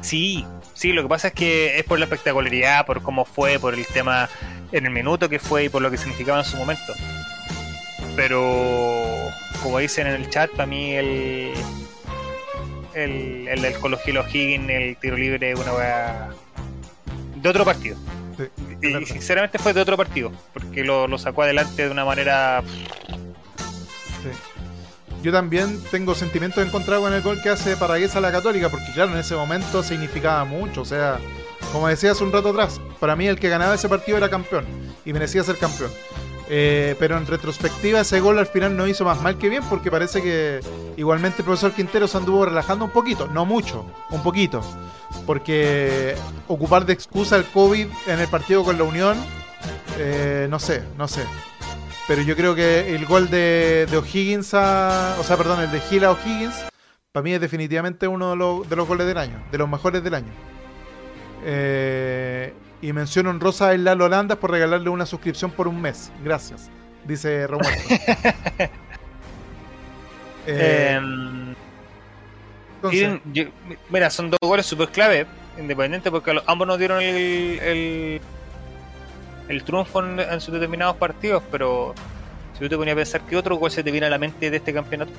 sí, sí, lo que pasa es que es por la espectacularidad, por cómo fue, por el tema en el minuto que fue y por lo que significaba en su momento. Pero, como dicen en el chat, para mí el. El, el del Colo Higgins, el tiro libre, una weá. de otro partido. y, sinceramente fue de otro partido, porque lo, sacó adelante de una manera. Yo también tengo sentimientos encontrados con el gol que hace Paraguesa a la Católica, porque claro, en ese momento significaba mucho. O sea, como decía hace un rato atrás, para mí el que ganaba ese partido era campeón y merecía ser campeón. Eh, pero en retrospectiva ese gol al final no hizo más mal que bien porque parece que igualmente el profesor Quintero se anduvo relajando un poquito, no mucho, un poquito. Porque ocupar de excusa el COVID en el partido con la Unión, eh, no sé, no sé. Pero yo creo que el gol de, O'Higgins a, O sea, perdón, el de Gila O'Higgins, para mí es definitivamente uno de los, de los goles del año, de los mejores del año. Eh, y menciono en Rosa en Lalo Holanda por regalarle una suscripción por un mes. Gracias, dice Romualdo. [LAUGHS] eh, mira, son dos goles super clave, independiente, porque ambos nos dieron el, el, triunfo en, sus determinados partidos, pero si tú te ponías a pensar, ¿qué otro gol se te viene a la mente de este campeonato?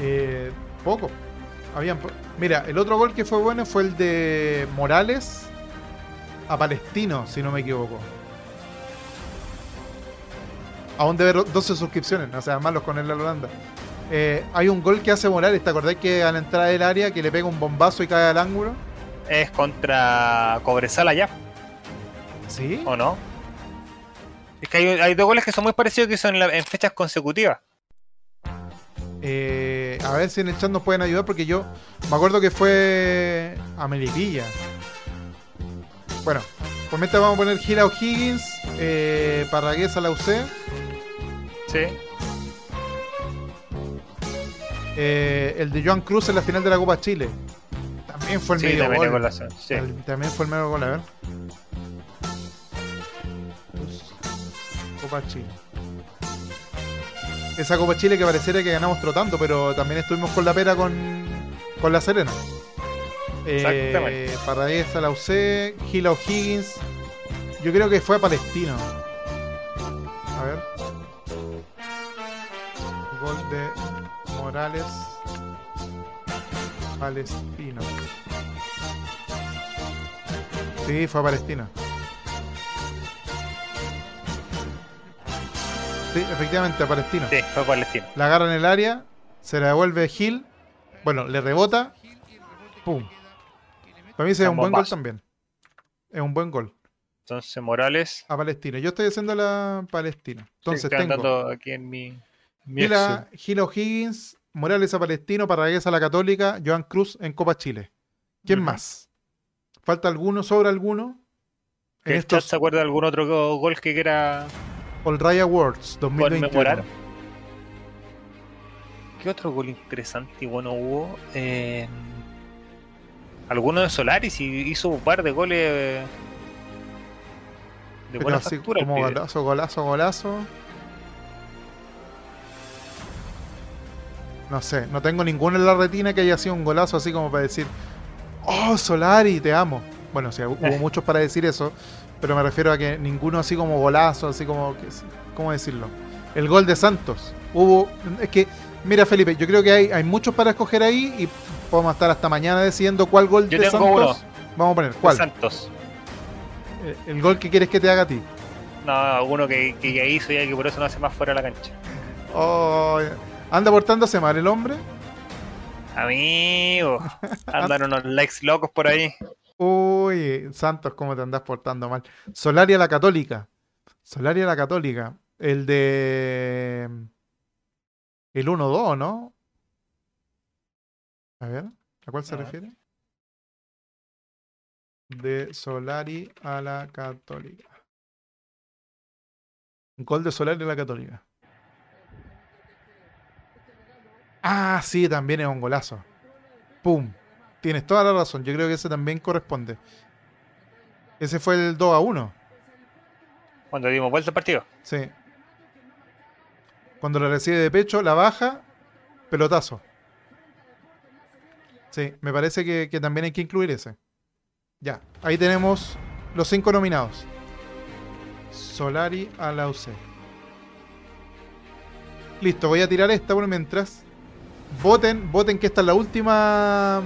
Eh, poco. Habían, mira, el otro gol que fue bueno fue el de Morales a Palestino, si no me equivoco. Aún debe 12 suscripciones, no sean malos con el Holanda. Eh, hay un gol que hace Morales, ¿te acordás que a la entrada del área que le pega un bombazo y cae al ángulo? Es contra Cobresala ya. ¿Sí? ¿O no? Es que hay, dos goles que son muy parecidos que son en, fechas consecutivas. Eh, a ver si en el chat nos pueden ayudar porque yo me acuerdo que fue a Melipilla. Bueno, por mientras vamos a poner Gila O'Higgins, eh, Parragués a la UC. Sí. Eh, el de Joan Cruz en la final de la Copa Chile. También fue el medio también gol. sí. También fue el medio gol, a ver. Copa Chile. Esa Copa Chile que pareciera que ganamos trotando, pero también estuvimos con la pera con, con la Serena. Eh, esa la usé. Gila O'Higgins. Yo creo que fue a Palestino. A ver. Gol de Morales. Palestino. Sí, fue a Palestina. Sí, efectivamente, a Palestina. Sí, fue a Palestina. La agarra en el área, se la devuelve Gil. Bueno, le rebota. ¡Pum! Para mí ese es un buen gol también. Es un buen gol. Entonces, Morales. A Palestina. Yo estoy haciendo la Palestina. Entonces, tengo. aquí en mi. Gil O'Higgins, Morales a Palestino, Parragués a la Católica, Joan Cruz en Copa Chile. ¿Quién más? ¿Falta alguno? ¿Sobra alguno? En estos... ¿Se acuerda de algún otro gol que quiera. All Ray Awards 2021. ¿Qué otro gol interesante y bueno hubo? Eh, alguno de Solaris y hizo un par de goles de buena factura. Como golazo, golazo, golazo. No sé, no tengo ninguno en la retina que haya sido un golazo así como para decir, oh Solari, te amo. Bueno, sí, hubo [LAUGHS] muchos para decir eso, pero me refiero a que ninguno así como golazo, así como, ¿cómo decirlo? El gol de Santos. Hubo, es que, mira Felipe, yo creo que hay, hay muchos para escoger ahí y podemos estar hasta mañana decidiendo cuál gol de Santos. Vamos a poner, ¿cuál? Santos. Eh, el, gol que quieres que te haga a ti. No, uno que, que, hizo y que por eso no hace más fuera de la cancha. Oh, ¿Anda portándose mal el hombre? Amigo, [LAUGHS] andan unos likes locos por ahí. Uy, Santos, ¿cómo te andas portando mal? Solaria la Católica. Solaria la Católica. El de. El 1-2, ¿no? A ver, ¿a cuál se refiere? De Solari a la Católica. Un gol de Solari a la Católica. Ah, sí, también es un golazo. ¡Pum! Tienes toda la razón. Yo creo que ese también corresponde. Ese fue el 2 a 1. Cuando dimos vuelta al partido. Sí. Cuando la recibe de pecho, la baja, pelotazo. Sí, me parece que, también hay que incluir ese. Ya, ahí tenemos los cinco nominados. Solari a la UC. Listo, voy a tirar esta por mientras voten, voten que esta es la última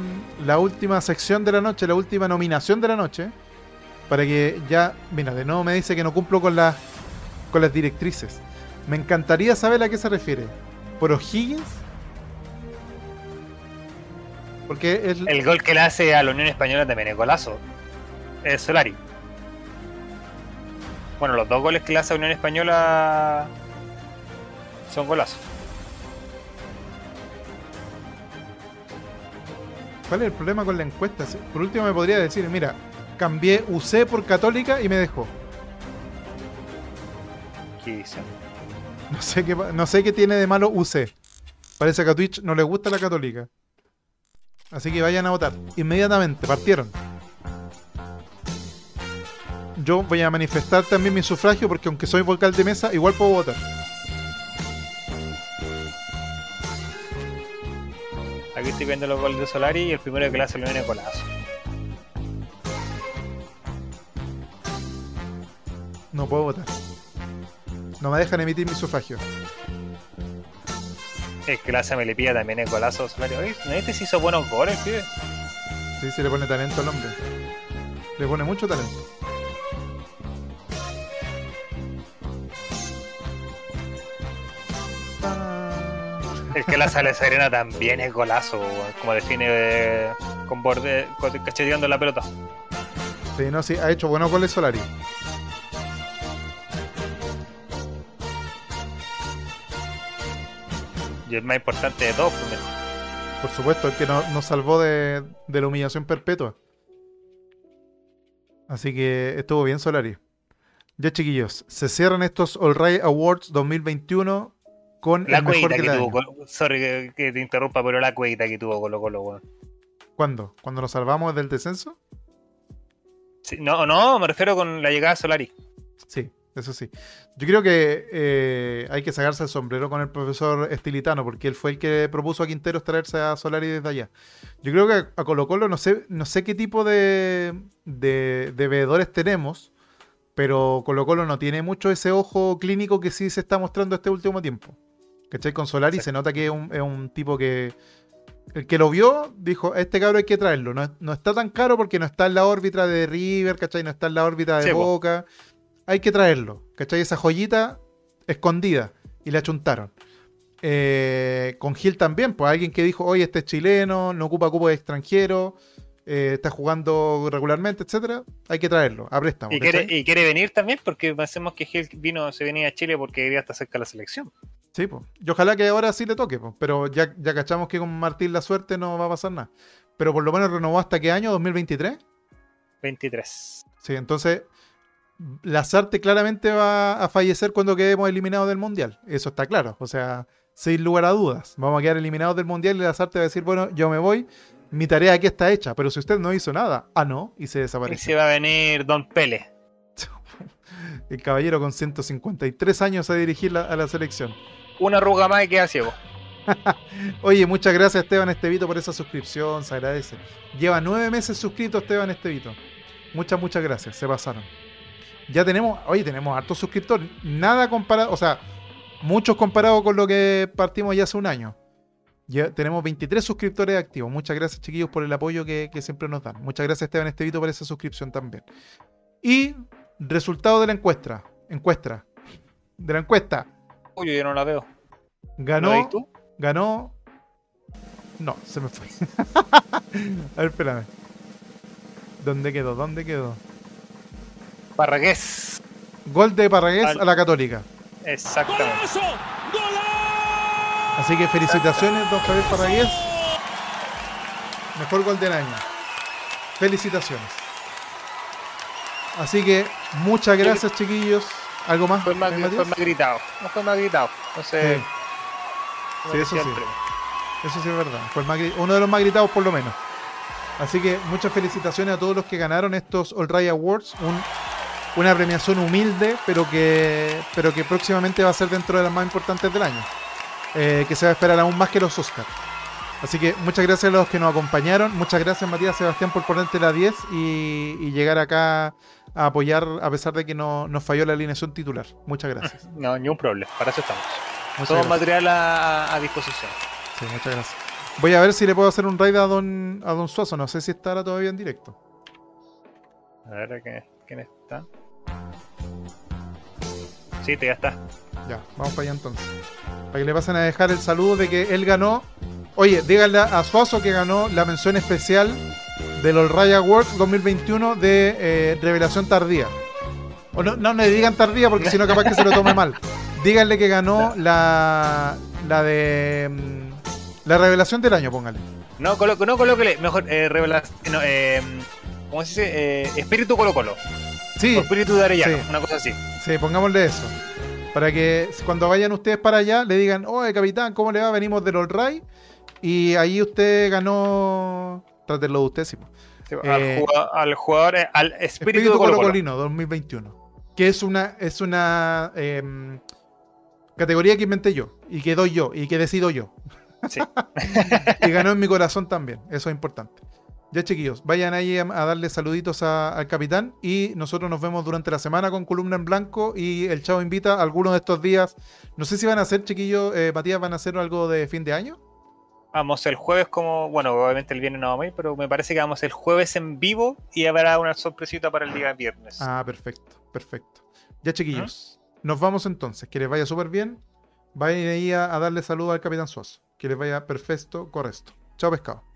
la última sección de la noche, la última nominación de la noche, para que ya, mira, de nuevo me dice que no cumplo con las con las directrices. Me encantaría saber a qué se refiere. ¿Por O'Higgins? Porque el... el gol que le hace a la Unión Española también es golazo. Es Solari. Bueno, los dos goles que le hace a la Unión Española son golazos. ¿Cuál es el problema con la encuesta? Por último me podría decir, mira, cambié UC por católica y me dejó. ¿Qué dice? No sé qué, no sé qué tiene de malo UC. Parece que a Twitch no le gusta la católica. Así que vayan a votar. Inmediatamente, partieron. Yo voy a manifestar también mi sufragio porque aunque soy vocal de mesa, igual puedo votar. Aquí estoy viendo los goles de Solari y el primero que le hace el viene colazo. No puedo votar. No me dejan emitir mi sufragio. Es que la hace Melipilla también es golazo ¿no este se hizo buenos goles, pibe? Sí, sí le pone talento al hombre. Le pone mucho talento. Es que la sale Serena también es golazo, como define eh, con borde, cacheteando la pelota. Sí, no, sí, ha hecho buenos goles Solari. Y el más importante de todos, pues, Por supuesto, el que nos, salvó de, de la humillación perpetua. Así que estuvo bien Solari. Ya chiquillos, se cierran estos All Right Awards 2021 con la el mejor que, tuvo, sorry que, te interrumpa, pero la cueita que tuvo Colo Colo, weón. ¿Cuándo? ¿Cuando nos salvamos del descenso? Sí, no, no, me refiero con la llegada de Solari. Sí, eso sí. Yo creo que eh, hay que sacarse el sombrero con el profesor Estilitano, porque él fue el que propuso a Quinteros traerse a Solari desde allá. Yo creo que a Colo Colo no sé, no sé qué tipo de, de, veedores tenemos, pero Colo Colo no tiene mucho ese ojo clínico que sí se está mostrando este último tiempo. ¿Cachai? Con Solari se nota que es un, es un tipo que el que lo vio dijo, este cabro hay que traerlo. No, está tan caro porque no está en la órbita de River, ¿cachai? No está en la órbita de Boca. Hay que traerlo, ¿cachai? Esa joyita escondida. Y le achuntaron. Eh, con Gil también, pues alguien que dijo, oye, este es chileno, no ocupa cupo de extranjero, eh, está jugando regularmente, etcétera, hay que traerlo a préstamo. Y quiere, y quiere, venir también porque pensemos que Gil vino, se venía a Chile porque quería estar cerca de la selección. Sí, pues. Y ojalá que ahora sí le toque, pues. Pero ya, ya cachamos que con Martín la suerte no va a pasar nada. Pero por lo menos renovó hasta qué año, 2023? 23. Sí, entonces Lazarte claramente va a fallecer cuando quedemos eliminados del Mundial. Eso está claro. O sea, sin lugar a dudas. Vamos a quedar eliminados del Mundial y Lazarte va a decir, bueno, yo me voy, mi tarea aquí está hecha, pero si usted no hizo nada, ah, no, y se desaparece. Y se va a venir Don Pele. [LAUGHS] El caballero con 153 años a dirigir a la selección una arruga más y queda ciego. [LAUGHS] Oye, muchas gracias Esteban Estevito por esa suscripción, se agradece. Lleva nueve meses suscrito Esteban Estevito. Muchas, muchas gracias, se pasaron. Ya tenemos, oye, tenemos hartos suscriptores. Nada comparado, o sea, muchos comparados con lo que partimos ya hace un año. Ya tenemos 23 suscriptores activos. Muchas gracias, chiquillos, por el apoyo que, que siempre nos dan. Muchas gracias, Esteban Estevito, por esa suscripción también. Y resultado de la encuesta. Encuesta. De la encuesta yo no la veo. Ganó. tú? Ganó. No, se me fue. [LAUGHS] a ver, espérame. ¿Dónde quedó? ¿Dónde quedó? Parragués. Gol de Parragués a la Católica. Exactamente. Así que felicitaciones, don Javier Parragués. Mejor gol del año. Felicitaciones. Así que muchas gracias, chiquillos. ¿Algo más? Fue más, fue más gritado. No fue más gritado. No sé. Sí, eso sí. Eso sí es verdad. Fue uno de los más gritados por lo menos. Así que muchas felicitaciones a todos los que ganaron estos All Right Awards. Una premiación humilde, pero que, pero que próximamente va a ser dentro de las más importantes del año. Eh, que se va a esperar aún más que los Oscars. Así que muchas gracias a los que nos acompañaron. Muchas gracias, Matías Sebastián, por ponerte la 10 y llegar acá a apoyar a pesar de que no, nos falló la alineación titular. Muchas gracias. [LAUGHS] No, ni un problema, para eso estamos. Todo material a, disposición. Sí, muchas gracias. Voy a ver si le puedo hacer un raid a don, a don Suazo, no sé si estará todavía en directo. A ver, ¿quién, está? Sí, te ya está. Ya, vamos para allá entonces. Para que le pasen a dejar el saludo de que él ganó. Oye, díganle a Suazo que ganó la mención especial de los Raya Awards 2021 de eh, revelación tardía. O no, no, le digan tardía porque si no capaz que se lo tome mal. [LAUGHS] Díganle que ganó la, la de mm, la revelación del año, póngale. No, colo, no colóquele, mejor eh, revelación, no, eh, ¿cómo se dice? Eh, espíritu Colo Colo. Sí. espíritu de Arellano, una cosa así. Sí, pongámosle eso. Para que cuando vayan ustedes para allá le digan, oye capitán, ¿cómo le va? Venimos del All Ray. Y ahí usted ganó Trátenlo de usted, sí. Eh, al, jugador, eh, al espíritu, espíritu Colo Colino 2021. Que es una, es una em, categoría que inventé yo, y que doy yo, y que decido yo. Sí. [LAUGHS] y ganó en mi corazón también, eso es importante. Ya chiquillos, vayan ahí a, darle saluditos al capitán y nosotros nos vemos durante la semana con columna en blanco y el Chavo invita algunos de estos días. No sé si van a hacer, chiquillos, eh, Matías, van a hacer algo de fin de año. Vamos el jueves como, bueno, obviamente el viernes no vamos a ir, pero me parece que vamos el jueves en vivo y habrá una sorpresita para el día viernes. Ah, perfecto, perfecto. Ya chiquillos, nos vamos entonces, que les vaya súper bien. Vayan ahí a, darle saludo al Capitán Suazo. Que les vaya perfecto, correcto. Chao pescado.